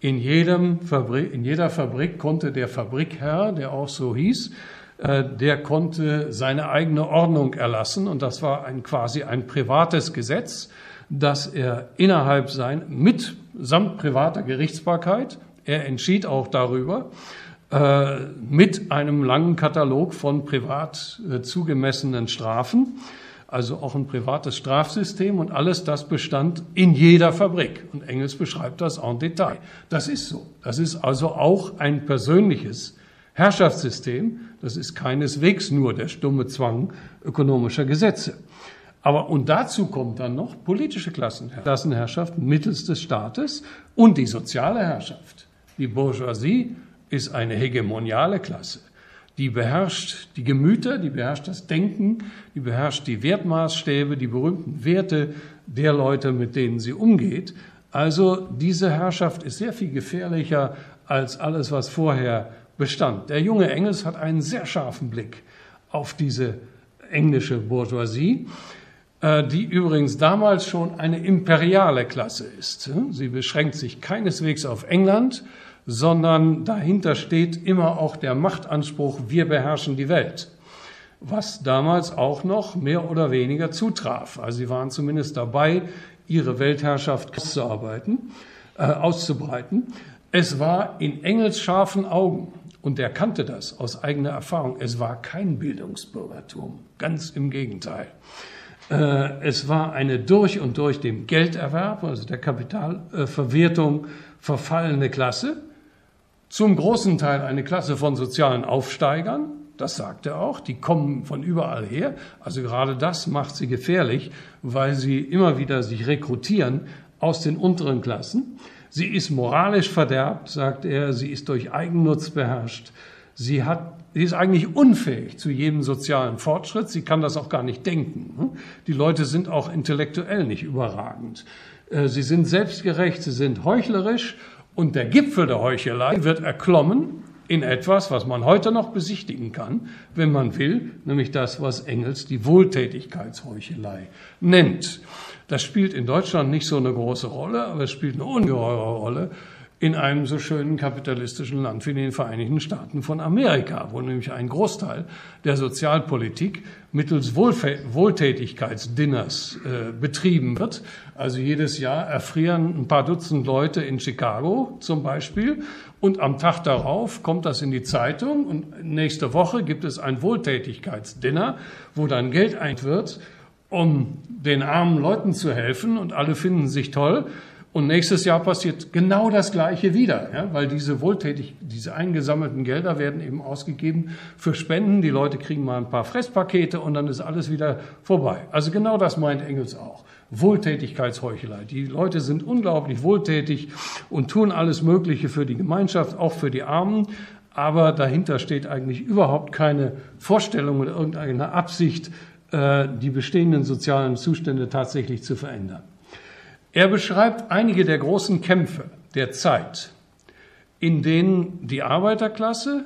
In, jedem Fabrik, in jeder Fabrik konnte der Fabrikherr, der auch so hieß, äh, der konnte seine eigene Ordnung erlassen und das war ein, quasi ein privates Gesetz, das er innerhalb sein, mit samt privater Gerichtsbarkeit, er entschied auch darüber, äh, mit einem langen Katalog von privat äh, zugemessenen Strafen, also auch ein privates Strafsystem und alles das bestand in jeder Fabrik. Und Engels beschreibt das en Detail. Das ist so. Das ist also auch ein persönliches Herrschaftssystem. Das ist keineswegs nur der stumme Zwang ökonomischer Gesetze. Aber und dazu kommt dann noch politische Klassenherrschaft mittels des Staates und die soziale Herrschaft. Die Bourgeoisie ist eine hegemoniale Klasse. Die beherrscht die Gemüter, die beherrscht das Denken, die beherrscht die Wertmaßstäbe, die berühmten Werte der Leute, mit denen sie umgeht. Also diese Herrschaft ist sehr viel gefährlicher als alles, was vorher bestand. Der junge Engels hat einen sehr scharfen Blick auf diese englische Bourgeoisie, äh, die übrigens damals schon eine imperiale Klasse ist. Sie beschränkt sich keineswegs auf England, sondern dahinter steht immer auch der Machtanspruch, wir beherrschen die Welt, was damals auch noch mehr oder weniger zutraf. Also sie waren zumindest dabei, ihre Weltherrschaft auszuarbeiten, äh, auszubreiten. Es war in Engels scharfen Augen, und er kannte das aus eigener Erfahrung, es war kein Bildungsbürgertum, ganz im Gegenteil. Äh, es war eine durch und durch dem Gelderwerb, also der Kapitalverwertung verfallene Klasse, zum großen Teil eine Klasse von sozialen Aufsteigern, das sagt er auch, die kommen von überall her. Also gerade das macht sie gefährlich, weil sie immer wieder sich rekrutieren aus den unteren Klassen. Sie ist moralisch verderbt, sagt er, sie ist durch Eigennutz beherrscht. Sie, hat, sie ist eigentlich unfähig zu jedem sozialen Fortschritt. Sie kann das auch gar nicht denken. Die Leute sind auch intellektuell nicht überragend. Äh, sie sind selbstgerecht, sie sind heuchlerisch und der Gipfel der Heuchelei wird erklommen in etwas, was man heute noch besichtigen kann, wenn man will, nämlich das, was Engels die Wohltätigkeitsheuchelei nennt. Das spielt in Deutschland nicht so eine große Rolle, aber es spielt eine ungeheure Rolle in einem so schönen kapitalistischen Land wie den Vereinigten Staaten von Amerika, wo nämlich ein Großteil der Sozialpolitik mittels Wohlfä Wohltätigkeitsdinners äh, betrieben wird. Also jedes Jahr erfrieren ein paar Dutzend Leute in Chicago zum Beispiel und am Tag darauf kommt das in die Zeitung und nächste Woche gibt es ein Wohltätigkeitsdinner, wo dann Geld ein wird, um den armen Leuten zu helfen und alle finden sich toll. Und nächstes Jahr passiert genau das Gleiche wieder, ja, weil diese wohltätig, diese eingesammelten Gelder werden eben ausgegeben für Spenden. Die Leute kriegen mal ein paar Fresspakete und dann ist alles wieder vorbei. Also genau das meint Engels auch. Wohltätigkeitsheuchelei. Die Leute sind unglaublich wohltätig und tun alles Mögliche für die Gemeinschaft, auch für die Armen. Aber dahinter steht eigentlich überhaupt keine Vorstellung oder irgendeine Absicht, äh, die bestehenden sozialen Zustände tatsächlich zu verändern. Er beschreibt einige der großen Kämpfe der Zeit, in denen die Arbeiterklasse,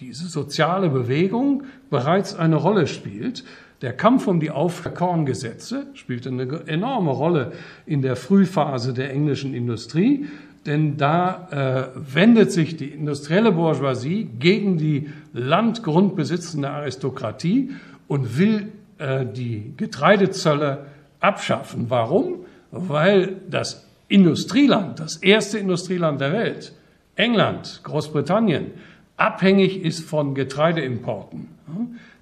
diese soziale Bewegung bereits eine Rolle spielt. Der Kampf um die Aufkorngesetze spielt eine enorme Rolle in der Frühphase der englischen Industrie, denn da äh, wendet sich die industrielle Bourgeoisie gegen die landgrundbesitzende Aristokratie und will äh, die Getreidezölle abschaffen. Warum? Weil das Industrieland, das erste Industrieland der Welt, England, Großbritannien, abhängig ist von Getreideimporten.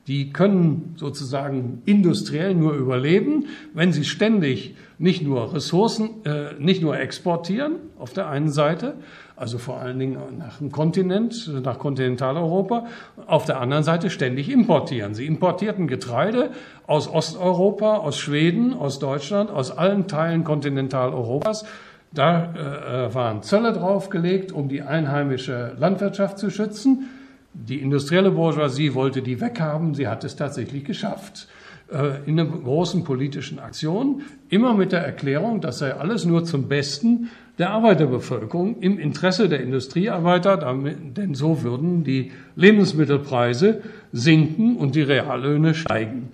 Die können sozusagen industriell nur überleben, wenn sie ständig nicht nur Ressourcen, äh, nicht nur exportieren auf der einen Seite, also vor allen Dingen nach dem Kontinent, nach Kontinentaleuropa, auf der anderen Seite ständig importieren. Sie importierten Getreide aus Osteuropa, aus Schweden, aus Deutschland, aus allen Teilen Kontinentaleuropas. Da äh, waren Zölle draufgelegt, um die einheimische Landwirtschaft zu schützen. Die industrielle Bourgeoisie wollte die weghaben. Sie hat es tatsächlich geschafft. Äh, in einer großen politischen Aktion, immer mit der Erklärung, das sei alles nur zum Besten der Arbeiterbevölkerung im Interesse der Industriearbeiter, denn so würden die Lebensmittelpreise sinken und die Reallöhne steigen.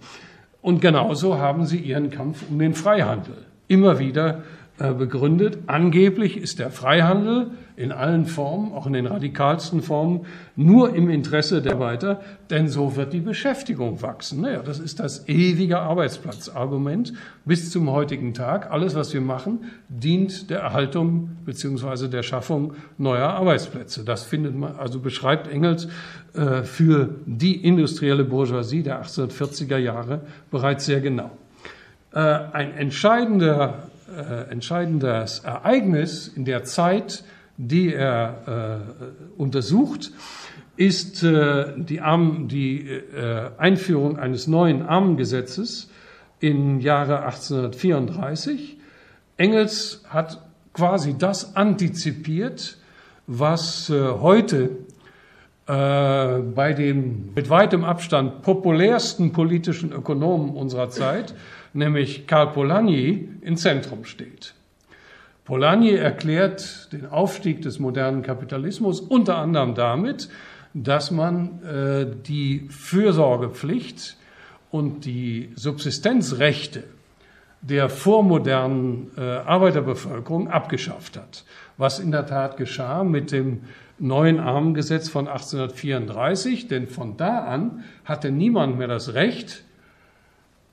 Und genauso haben sie ihren Kampf um den Freihandel immer wieder äh, begründet. Angeblich ist der Freihandel in allen Formen, auch in den radikalsten Formen, nur im Interesse der Arbeiter, denn so wird die Beschäftigung wachsen. Naja, das ist das ewige Arbeitsplatzargument bis zum heutigen Tag. Alles, was wir machen, dient der Erhaltung beziehungsweise der Schaffung neuer Arbeitsplätze. Das findet man, also beschreibt Engels äh, für die industrielle Bourgeoisie der 1840er Jahre bereits sehr genau. Äh, ein entscheidender äh, entscheidendes Ereignis in der Zeit, die er äh, untersucht, ist äh, die, Arm, die äh, Einführung eines neuen Armengesetzes im Jahre 1834. Engels hat quasi das antizipiert, was äh, heute äh, bei dem mit weitem Abstand populärsten politischen Ökonomen unserer Zeit nämlich Karl Polanyi, im Zentrum steht. Polanyi erklärt den Aufstieg des modernen Kapitalismus unter anderem damit, dass man äh, die Fürsorgepflicht und die Subsistenzrechte der vormodernen äh, Arbeiterbevölkerung abgeschafft hat. Was in der Tat geschah mit dem neuen Armengesetz von 1834, denn von da an hatte niemand mehr das Recht,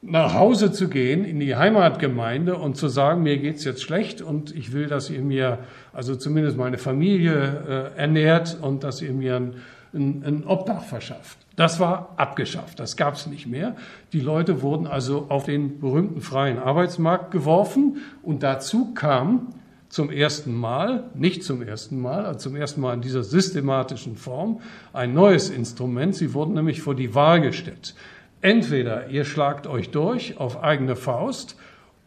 nach Hause zu gehen, in die Heimatgemeinde und zu sagen, mir geht's jetzt schlecht und ich will, dass ihr mir, also zumindest meine Familie äh, ernährt und dass ihr mir ein, ein, ein Obdach verschafft. Das war abgeschafft, das gab's nicht mehr. Die Leute wurden also auf den berühmten freien Arbeitsmarkt geworfen und dazu kam zum ersten Mal, nicht zum ersten Mal, also zum ersten Mal in dieser systematischen Form, ein neues Instrument. Sie wurden nämlich vor die Wahl gestellt. Entweder ihr schlagt euch durch auf eigene Faust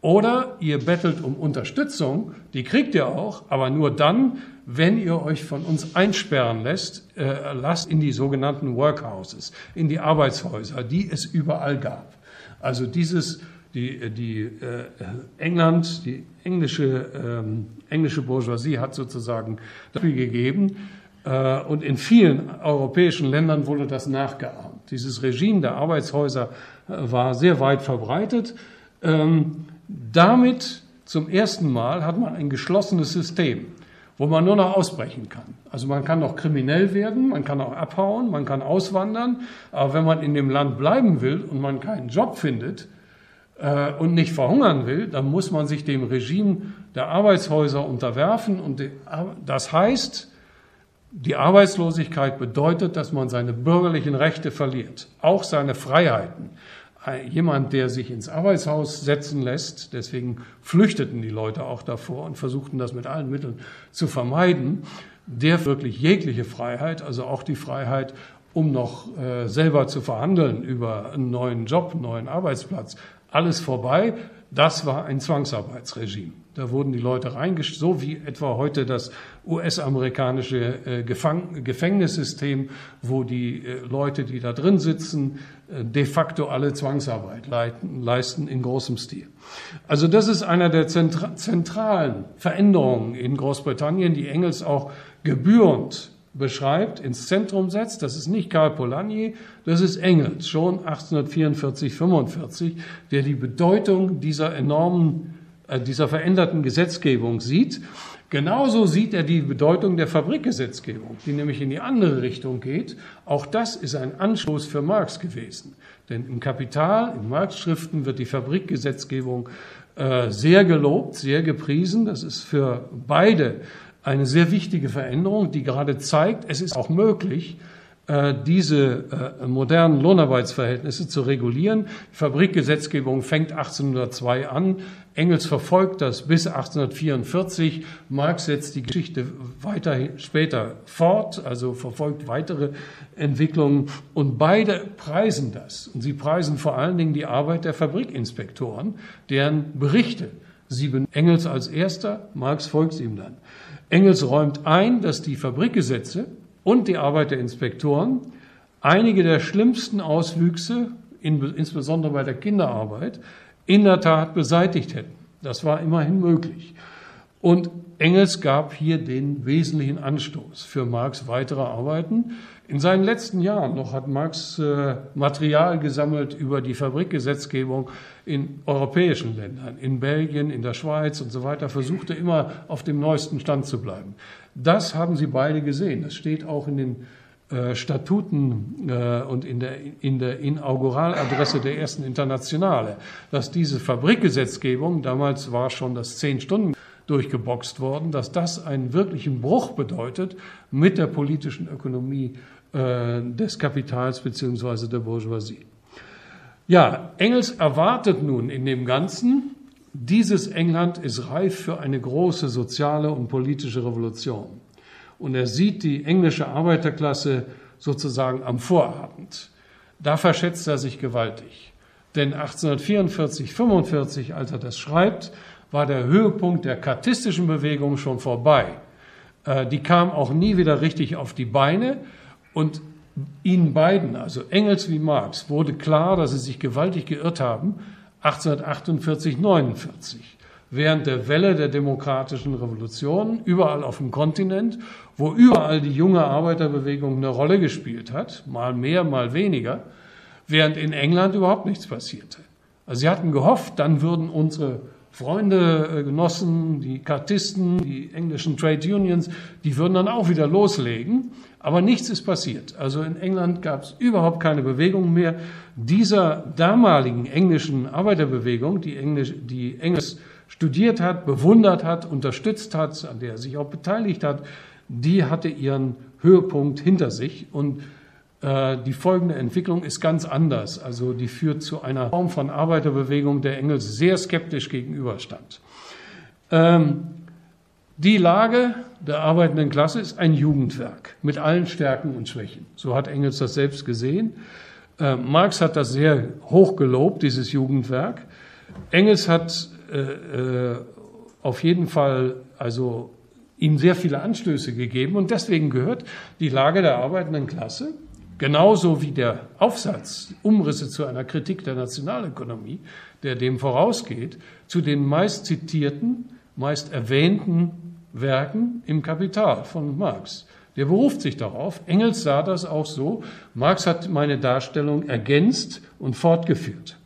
oder ihr bettelt um Unterstützung, die kriegt ihr auch, aber nur dann, wenn ihr euch von uns einsperren lässt, äh, lasst in die sogenannten Workhouses, in die Arbeitshäuser, die es überall gab. Also dieses, die, die äh, England, die englische, ähm, englische Bourgeoisie hat sozusagen dafür gegeben, äh, und in vielen europäischen Ländern wurde das nachgeahmt. Dieses Regime der Arbeitshäuser äh, war sehr weit verbreitet. Ähm, damit zum ersten Mal hat man ein geschlossenes System, wo man nur noch ausbrechen kann. Also man kann noch kriminell werden, man kann auch abhauen, man kann auswandern, aber wenn man in dem Land bleiben will und man keinen Job findet äh, und nicht verhungern will, dann muss man sich dem Regime der Arbeitshäuser unterwerfen und das heißt, die Arbeitslosigkeit bedeutet, dass man seine bürgerlichen Rechte verliert, auch seine Freiheiten. Jemand, der sich ins Arbeitshaus setzen lässt, deswegen flüchteten die Leute auch davor und versuchten das mit allen Mitteln zu vermeiden, der wirklich jegliche Freiheit, also auch die Freiheit, um noch äh, selber zu verhandeln über einen neuen Job, einen neuen Arbeitsplatz, alles vorbei. Das war ein Zwangsarbeitsregime. Da wurden die Leute reingestellt, so wie etwa heute das US-amerikanische äh, Gefängnissystem, wo die äh, Leute, die da drin sitzen, äh, de facto alle Zwangsarbeit leiten, leisten in großem Stil. Also das ist einer der zentralen Veränderungen in Großbritannien, die Engels auch gebührend beschreibt, ins Zentrum setzt. Das ist nicht Karl Polanyi, das ist Engels, schon 1844, 45, der die Bedeutung dieser enormen, dieser veränderten Gesetzgebung sieht. Genauso sieht er die Bedeutung der Fabrikgesetzgebung, die nämlich in die andere Richtung geht. Auch das ist ein Anstoß für Marx gewesen. Denn im Kapital, in Marx-Schriften wird die Fabrikgesetzgebung äh, sehr gelobt, sehr gepriesen. Das ist für beide eine sehr wichtige Veränderung, die gerade zeigt, es ist auch möglich, äh, diese äh, modernen Lohnarbeitsverhältnisse zu regulieren. Die Fabrikgesetzgebung fängt 1802 an. Engels verfolgt das bis 1844. Marx setzt die Geschichte weiter später fort, also verfolgt weitere Entwicklungen. Und beide preisen das. Und sie preisen vor allen Dingen die Arbeit der Fabrikinspektoren, deren Berichte sie Engels als erster, Marx folgt ihm dann. Engels räumt ein, dass die Fabrikgesetze und die Arbeit der Inspektoren einige der schlimmsten Auswüchse, insbesondere bei der Kinderarbeit, in der Tat beseitigt hätten. Das war immerhin möglich. Und Engels gab hier den wesentlichen Anstoß für Marx weitere Arbeiten. In seinen letzten Jahren noch hat Marx äh, Material gesammelt über die Fabrikgesetzgebung in europäischen Ländern, in Belgien, in der Schweiz und so weiter, versuchte immer auf dem neuesten Stand zu bleiben. Das haben sie beide gesehen. Das steht auch in den äh, Statuten äh, und in der, in der Inauguraladresse der ersten Internationale, dass diese Fabrikgesetzgebung, damals war schon das zehn Stunden durchgeboxt worden, dass das einen wirklichen Bruch bedeutet mit der politischen Ökonomie äh, des Kapitals beziehungsweise der Bourgeoisie. Ja, Engels erwartet nun in dem Ganzen, dieses England ist reif für eine große soziale und politische Revolution. Und er sieht die englische Arbeiterklasse sozusagen am Vorabend. Da verschätzt er sich gewaltig. Denn 1844, 45, als er das schreibt, war der Höhepunkt der kartistischen Bewegung schon vorbei. Äh, die kam auch nie wieder richtig auf die Beine und ihnen beiden, also Engels wie Marx, wurde klar, dass sie sich gewaltig geirrt haben 1848, 49 während der Welle der demokratischen Revolution überall auf dem Kontinent, wo überall die junge Arbeiterbewegung eine Rolle gespielt hat, mal mehr, mal weniger, während in England überhaupt nichts passierte. Also sie hatten gehofft, dann würden unsere Freunde, äh, Genossen, die Kartisten, die englischen Trade Unions, die würden dann auch wieder loslegen. Aber nichts ist passiert. Also in England gab es überhaupt keine Bewegung mehr. Dieser damaligen englischen Arbeiterbewegung, die Englisch, die Englisch studiert hat, bewundert hat, unterstützt hat, an der er sich auch beteiligt hat, die hatte ihren Höhepunkt hinter sich. Und die folgende Entwicklung ist ganz anders. Also die führt zu einer Form von Arbeiterbewegung, der Engels sehr skeptisch gegenüberstand. Ähm, die Lage der arbeitenden Klasse ist ein Jugendwerk mit allen Stärken und Schwächen. So hat Engels das selbst gesehen. Äh, Marx hat das sehr hoch gelobt, dieses Jugendwerk. Engels hat äh, äh, auf jeden Fall also ihm sehr viele Anstöße gegeben und deswegen gehört die Lage der arbeitenden Klasse Genauso wie der Aufsatz Umrisse zu einer Kritik der Nationalökonomie, der dem vorausgeht, zu den meist zitierten, meist erwähnten Werken im Kapital von Marx. Der beruft sich darauf. Engels sah das auch so. Marx hat meine Darstellung ergänzt und fortgeführt.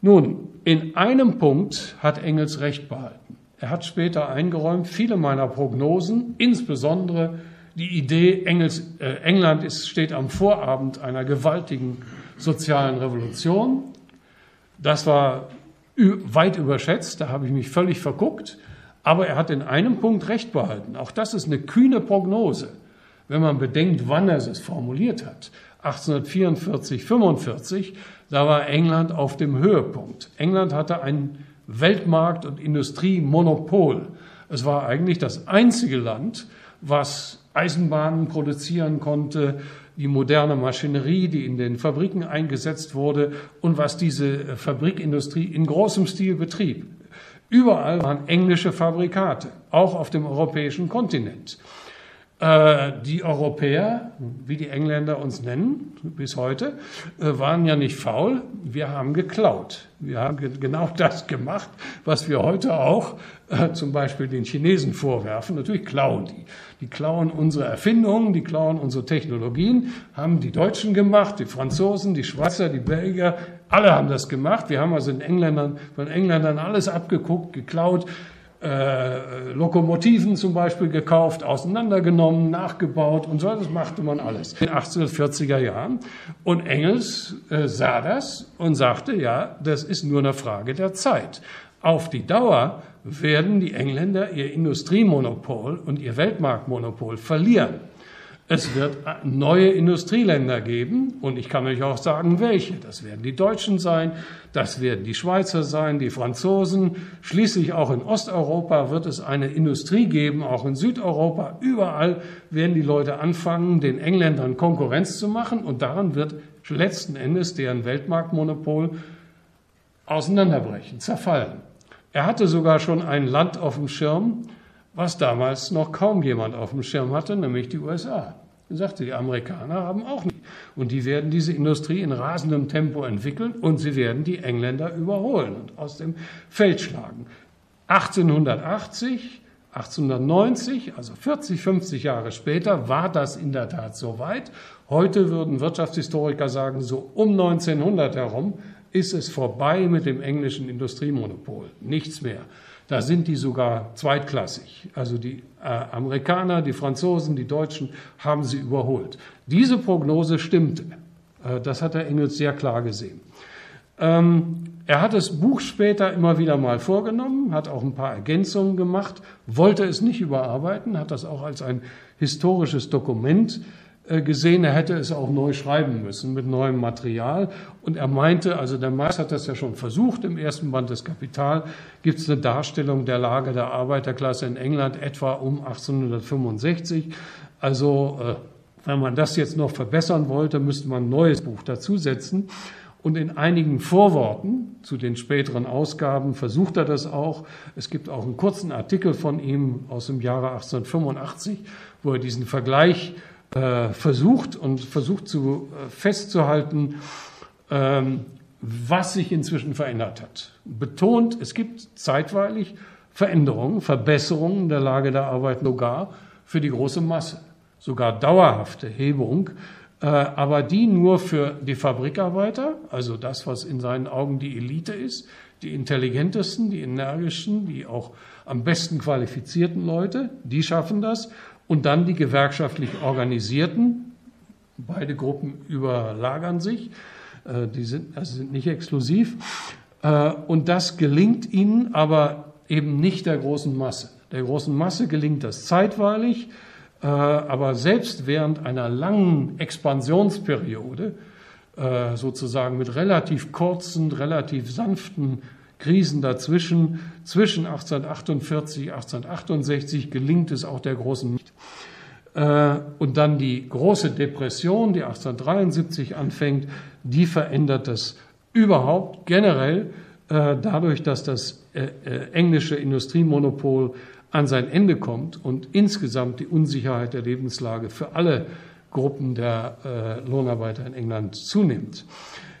Nun, in einem Punkt hat Engels recht behalten. Er hat später eingeräumt, viele meiner Prognosen, insbesondere die Idee, Engels, äh, England ist, steht am Vorabend einer gewaltigen sozialen Revolution. Das war weit überschätzt, da habe ich mich völlig verguckt. Aber er hat in einem Punkt recht behalten. Auch das ist eine kühne Prognose, wenn man bedenkt, wann er es formuliert hat. 1844, 45, da war England auf dem Höhepunkt. England hatte ein Weltmarkt- und Industriemonopol. Es war eigentlich das einzige Land, was Eisenbahnen produzieren konnte, die moderne Maschinerie, die in den Fabriken eingesetzt wurde und was diese Fabrikindustrie in großem Stil betrieb. Überall waren englische Fabrikate, auch auf dem europäischen Kontinent. Äh, die Europäer, wie die Engländer uns nennen, bis heute, äh, waren ja nicht faul. Wir haben geklaut. Wir haben genau (laughs) das gemacht, was wir heute auch äh, zum Beispiel den Chinesen vorwerfen. Natürlich klauen die. Die klauen unsere Erfindungen, die klauen unsere Technologien, haben die Deutschen gemacht, die Franzosen, die Schweizer, die Belgier, alle haben das gemacht. Wir haben also den Engländern, von Engländern alles abgeguckt, geklaut äh, Lokomotiven zum Beispiel gekauft, auseinandergenommen, nachgebaut und so. Das machte man alles in den 1840er Jahren. Und Engels äh, sah das und sagte, ja, das ist nur eine Frage der Zeit. Auf die Dauer werden die Engländer ihr Industriemonopol und ihr Weltmarktmonopol verlieren. Es wird neue Industrieländer geben und ich kann euch auch sagen, welche. Das werden die Deutschen sein, das werden die Schweizer sein, die Franzosen. Schließlich auch in Osteuropa wird es eine Industrie geben, auch in Südeuropa. Überall werden die Leute anfangen, den Engländern Konkurrenz zu machen und daran wird letzten Endes deren Weltmarktmonopol auseinanderbrechen, zerfallen. Er hatte sogar schon ein Land auf dem Schirm, was damals noch kaum jemand auf dem Schirm hatte, nämlich die USA. Er sagte, die Amerikaner haben auch nicht. Und die werden diese Industrie in rasendem Tempo entwickeln und sie werden die Engländer überholen und aus dem Feld schlagen. 1880, 1890, also 40, 50 Jahre später, war das in der Tat soweit. Heute würden Wirtschaftshistoriker sagen, so um 1900 herum ist es vorbei mit dem englischen Industriemonopol. Nichts mehr. Da sind die sogar zweitklassig. Also die äh, Amerikaner, die Franzosen, die Deutschen haben sie überholt. Diese Prognose stimmte. Äh, das hat der Engels sehr klar gesehen. Ähm, er hat das Buch später immer wieder mal vorgenommen, hat auch ein paar Ergänzungen gemacht, wollte es nicht überarbeiten, hat das auch als ein historisches Dokument gesehen, er hätte es auch neu schreiben müssen mit neuem Material. Und er meinte, also der Marx hat das ja schon versucht, im ersten Band des Kapital gibt es eine Darstellung der Lage der Arbeiterklasse in England etwa um 1865. Also äh, wenn man das jetzt noch verbessern wollte, müsste man ein neues Buch dazusetzen. Und in einigen Vorworten zu den späteren Ausgaben versucht er das auch. Es gibt auch einen kurzen Artikel von ihm aus dem Jahre 1885, wo er diesen Vergleich äh, versucht und versucht zu äh, festzuhalten, ähm, was sich inzwischen verändert hat. Betont, es gibt zeitweilig Veränderungen, Verbesserungen der Lage der Arbeit sogar für die große Masse, sogar dauerhafte Hebung, äh, aber die nur für die Fabrikarbeiter, also das, was in seinen Augen die Elite ist, die intelligentesten, die energischen, die auch am besten qualifizierten Leute, die schaffen das und dann die gewerkschaftlich Organisierten. Beide Gruppen überlagern sich, äh, die sind, also sind nicht exklusiv. Äh, und das gelingt ihnen aber eben nicht der großen Masse. Der großen Masse gelingt das zeitweilig, äh, aber selbst während einer langen Expansionsperiode, sozusagen mit relativ kurzen, relativ sanften Krisen dazwischen, zwischen 1848, 1868 gelingt es auch der großen. Äh, und dann die große Depression, die 1873 anfängt, die verändert das überhaupt generell äh, dadurch, dass das äh, englische Industriemonopol an sein Ende kommt und insgesamt die Unsicherheit der Lebenslage für alle Gruppen der Lohnarbeiter in England zunimmt.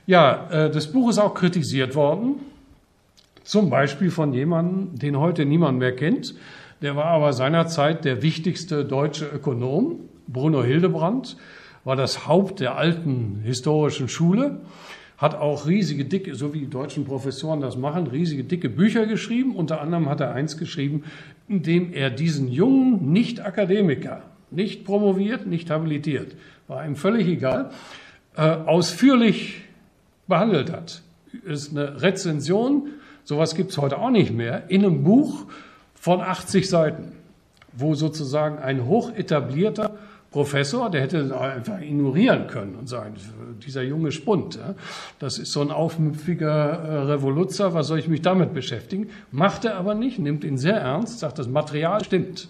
Ja, das Buch ist auch kritisiert worden. Zum Beispiel von jemandem, den heute niemand mehr kennt. Der war aber seinerzeit der wichtigste deutsche Ökonom. Bruno Hildebrand war das Haupt der alten historischen Schule, hat auch riesige dicke, so wie die deutschen Professoren das machen, riesige dicke Bücher geschrieben. Unter anderem hat er eins geschrieben, in dem er diesen jungen Nicht-Akademiker, nicht promoviert, nicht habilitiert, war ihm völlig egal, äh, ausführlich behandelt hat. Ist eine Rezension sowas gibt es heute auch nicht mehr, in einem Buch von 80 Seiten, wo sozusagen ein hoch etablierter Professor, der hätte einfach ignorieren können und sagen, dieser junge Spund, das ist so ein aufmüpfiger äh, Revoluzer, was soll ich mich damit beschäftigen? Macht er aber nicht, nimmt ihn sehr ernst, sagt, das Material stimmt,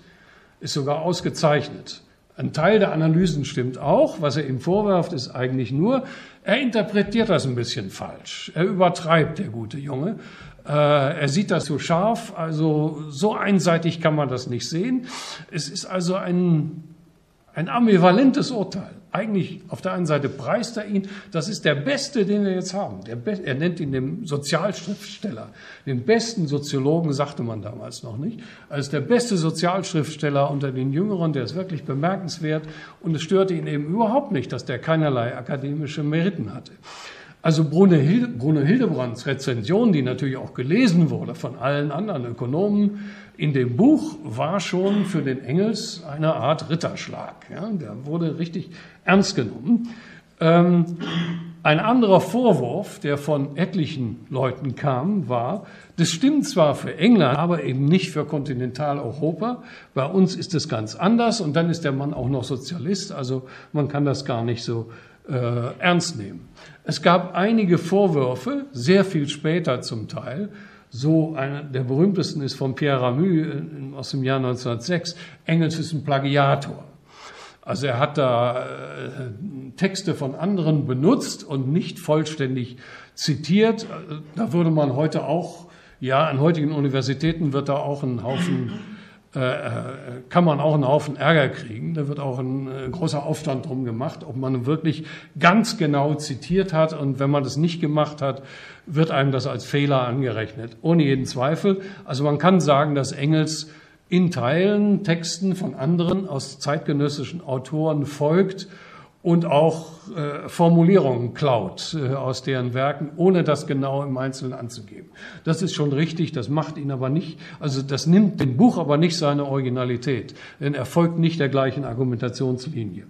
ist sogar ausgezeichnet. Ein Teil der Analysen stimmt auch. Was er ihm vorwirft, ist eigentlich nur, er interpretiert das ein bisschen falsch. Er übertreibt, der gute Junge. Äh, er sieht das so scharf, also so einseitig kann man das nicht sehen. Es ist also ein, ein ambivalentes Urteil. Eigentlich auf der einen Seite preist er ihn, das ist der Beste, den wir jetzt haben. Be er nennt ihn den Sozialschriftsteller, den besten Soziologen, sagte man damals noch nicht, als der beste Sozialschriftsteller unter den Jüngeren, der ist wirklich bemerkenswert und es störte ihn eben überhaupt nicht, dass der keinerlei akademische Meriten hatte. Also Bruno, Hilde, Bruno Hildebrands Rezension, die natürlich auch gelesen wurde von allen anderen Ökonomen, in dem Buch war schon für den Engels eine Art Ritterschlag. Ja, der wurde richtig ernst genommen. Ähm, ein anderer Vorwurf, der von etlichen Leuten kam, war, das stimmt zwar für England, aber eben nicht für Kontinentaleuropa. Bei uns ist es ganz anders und dann ist der Mann auch noch Sozialist, also man kann das gar nicht so äh, ernst nehmen. Es gab einige Vorwürfe, sehr viel später zum Teil. So einer der berühmtesten ist von Pierre Ramü äh, aus dem Jahr 1906. Engels ist ein Plagiator. Also er hat da äh, Texte von anderen benutzt und nicht vollständig zitiert. Da würde man heute auch, ja, an heutigen Universitäten wird da auch ein Haufen äh, äh, kann man auch einen Haufen Ärger kriegen. Da wird auch ein äh, großer Aufstand drum gemacht, ob man wirklich ganz genau zitiert hat. Und wenn man das nicht gemacht hat, wird einem das als Fehler angerechnet. Ohne jeden Zweifel. Also man kann sagen, dass Engels in Teilen Texten von anderen aus zeitgenössischen Autoren folgt und auch äh, Formulierungen klaut äh, aus deren Werken, ohne das genau im Einzelnen anzugeben. Das ist schon richtig, das macht ihn aber nicht, also das nimmt dem Buch aber nicht seine Originalität, denn er folgt nicht der gleichen Argumentationslinie.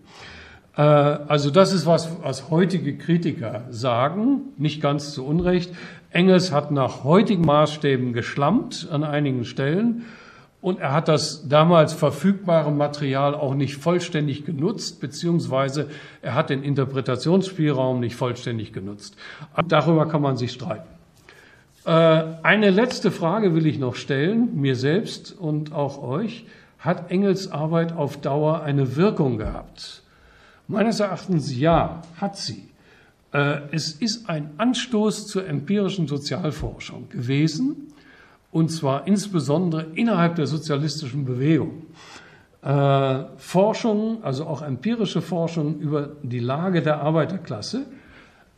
Äh, also das ist was, was heutige Kritiker sagen, nicht ganz zu Unrecht. Engels hat nach heutigen Maßstäben geschlampt an einigen Stellen und er hat das damals verfügbare Material auch nicht vollständig genutzt, beziehungsweise er hat den Interpretationsspielraum nicht vollständig genutzt. Darüber kann man sich streiten. Äh, eine letzte Frage will ich noch stellen, mir selbst und auch euch. Hat Engels Arbeit auf Dauer eine Wirkung gehabt? Meines Erachtens ja, hat sie. Äh, es ist ein Anstoß zur empirischen Sozialforschung gewesen und zwar insbesondere innerhalb der sozialistischen Bewegung. Äh, Forschung, also auch empirische Forschung über die Lage der Arbeiterklasse,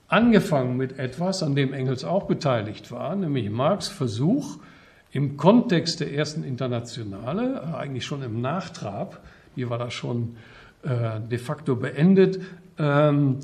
angefangen mit etwas, an dem Engels auch beteiligt war, nämlich Marx Versuch, im Kontext der ersten Internationale, eigentlich schon im Nachtrab, hier war das schon äh, de facto beendet, ähm,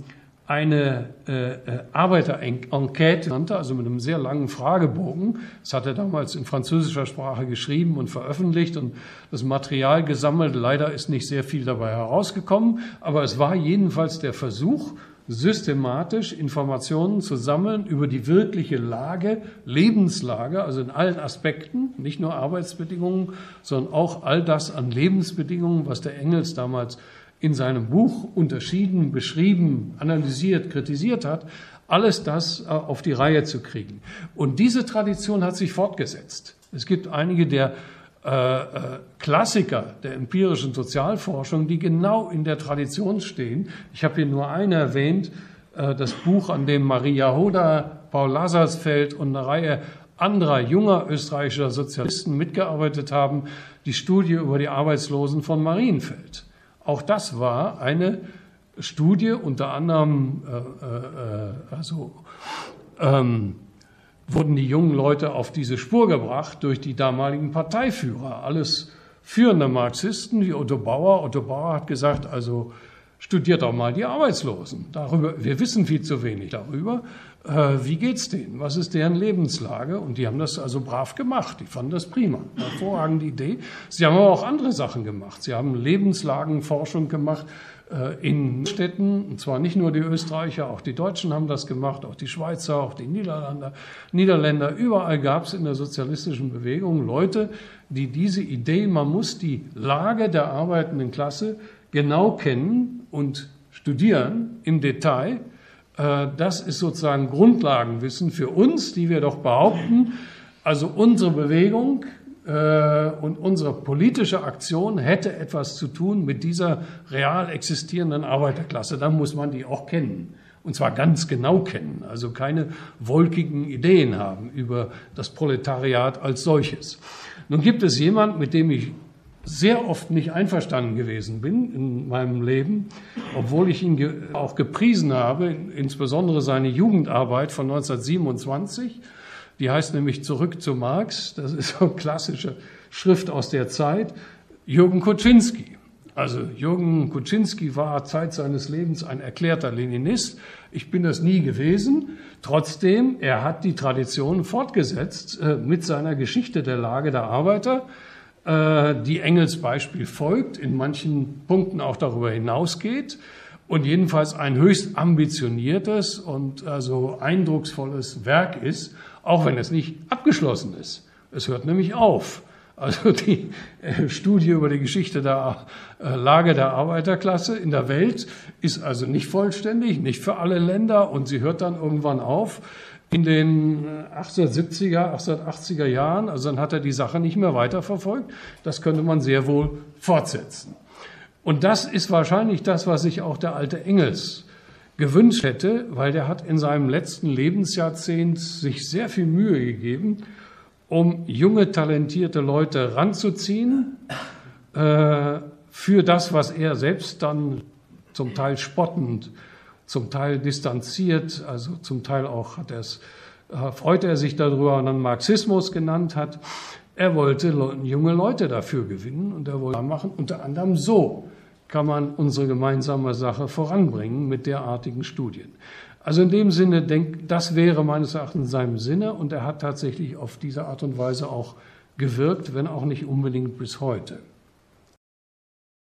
eine äh, äh Arbeiter-Enquete also mit einem sehr langen Fragebogen. Das hat er damals in französischer Sprache geschrieben und veröffentlicht und das Material gesammelt. Leider ist nicht sehr viel dabei herausgekommen, aber es war jedenfalls der Versuch, systematisch Informationen zu sammeln über die wirkliche Lage, Lebenslage, also in allen Aspekten, nicht nur Arbeitsbedingungen, sondern auch all das an Lebensbedingungen, was der Engels damals in seinem Buch unterschieden, beschrieben, analysiert, kritisiert hat, alles das äh, auf die Reihe zu kriegen. Und diese Tradition hat sich fortgesetzt. Es gibt einige der äh, äh, Klassiker der empirischen Sozialforschung, die genau in der Tradition stehen. Ich habe hier nur eine erwähnt, äh, das Buch, an dem Maria Hoda, Paul Lazarsfeld und eine Reihe anderer junger österreichischer Sozialisten mitgearbeitet haben, die Studie über die Arbeitslosen von Marienfeld. Auch das war eine Studie, unter anderem äh, äh, also, ähm, wurden die jungen Leute auf diese Spur gebracht durch die damaligen Parteiführer, alles führende Marxisten wie Otto Bauer. Otto Bauer hat gesagt, also studiert doch mal die Arbeitslosen. Darüber, wir wissen viel zu wenig darüber. Äh, wie geht's denen? Was ist deren Lebenslage? Und die haben das also brav gemacht. Die fanden das prima. Hervorragende Idee. Sie haben aber auch andere Sachen gemacht. Sie haben Lebenslagenforschung gemacht äh, in Städten. Und zwar nicht nur die Österreicher, auch die Deutschen haben das gemacht, auch die Schweizer, auch die Niederländer. Niederländer. Überall gab es in der sozialistischen Bewegung Leute, die diese Idee, man muss die Lage der arbeitenden Klasse genau kennen und studieren im Detail, das ist sozusagen Grundlagenwissen für uns, die wir doch behaupten, also unsere Bewegung äh, und unsere politische Aktion hätte etwas zu tun mit dieser real existierenden Arbeiterklasse. Dann muss man die auch kennen. Und zwar ganz genau kennen, also keine wolkigen Ideen haben über das Proletariat als solches. Nun gibt es jemand, mit dem ich sehr oft nicht einverstanden gewesen bin in meinem Leben, obwohl ich ihn ge auch gepriesen habe, insbesondere seine Jugendarbeit von 1927. Die heißt nämlich Zurück zu Marx. Das ist so eine klassische Schrift aus der Zeit. Jürgen Kuczynski. Also Jürgen Kuczynski war Zeit seines Lebens ein erklärter Leninist. Ich bin das nie gewesen. Trotzdem, er hat die Tradition fortgesetzt äh, mit seiner Geschichte der Lage der Arbeiter die Engels Beispiel folgt, in manchen Punkten auch darüber hinausgeht und jedenfalls ein höchst ambitioniertes und also eindrucksvolles Werk ist, auch wenn es nicht abgeschlossen ist. Es hört nämlich auf. Also die äh, Studie über die Geschichte der äh, Lage der Arbeiterklasse in der Welt ist also nicht vollständig, nicht für alle Länder und sie hört dann irgendwann auf in den 1870er, 1880er Jahren. Also dann hat er die Sache nicht mehr weiterverfolgt. Das könnte man sehr wohl fortsetzen. Und das ist wahrscheinlich das, was sich auch der alte Engels gewünscht hätte, weil der hat in seinem letzten Lebensjahrzehnt sich sehr viel Mühe gegeben, um junge, talentierte Leute ranzuziehen äh, für das, was er selbst dann zum Teil spottend, zum Teil distanziert, also zum Teil auch hat er's, äh, freute er sich darüber und dann Marxismus genannt hat. Er wollte junge Leute dafür gewinnen und er wollte machen, unter anderem so kann man unsere gemeinsame Sache voranbringen mit derartigen Studien. Also in dem Sinne, denk, das wäre meines Erachtens in seinem Sinne und er hat tatsächlich auf diese Art und Weise auch gewirkt, wenn auch nicht unbedingt bis heute.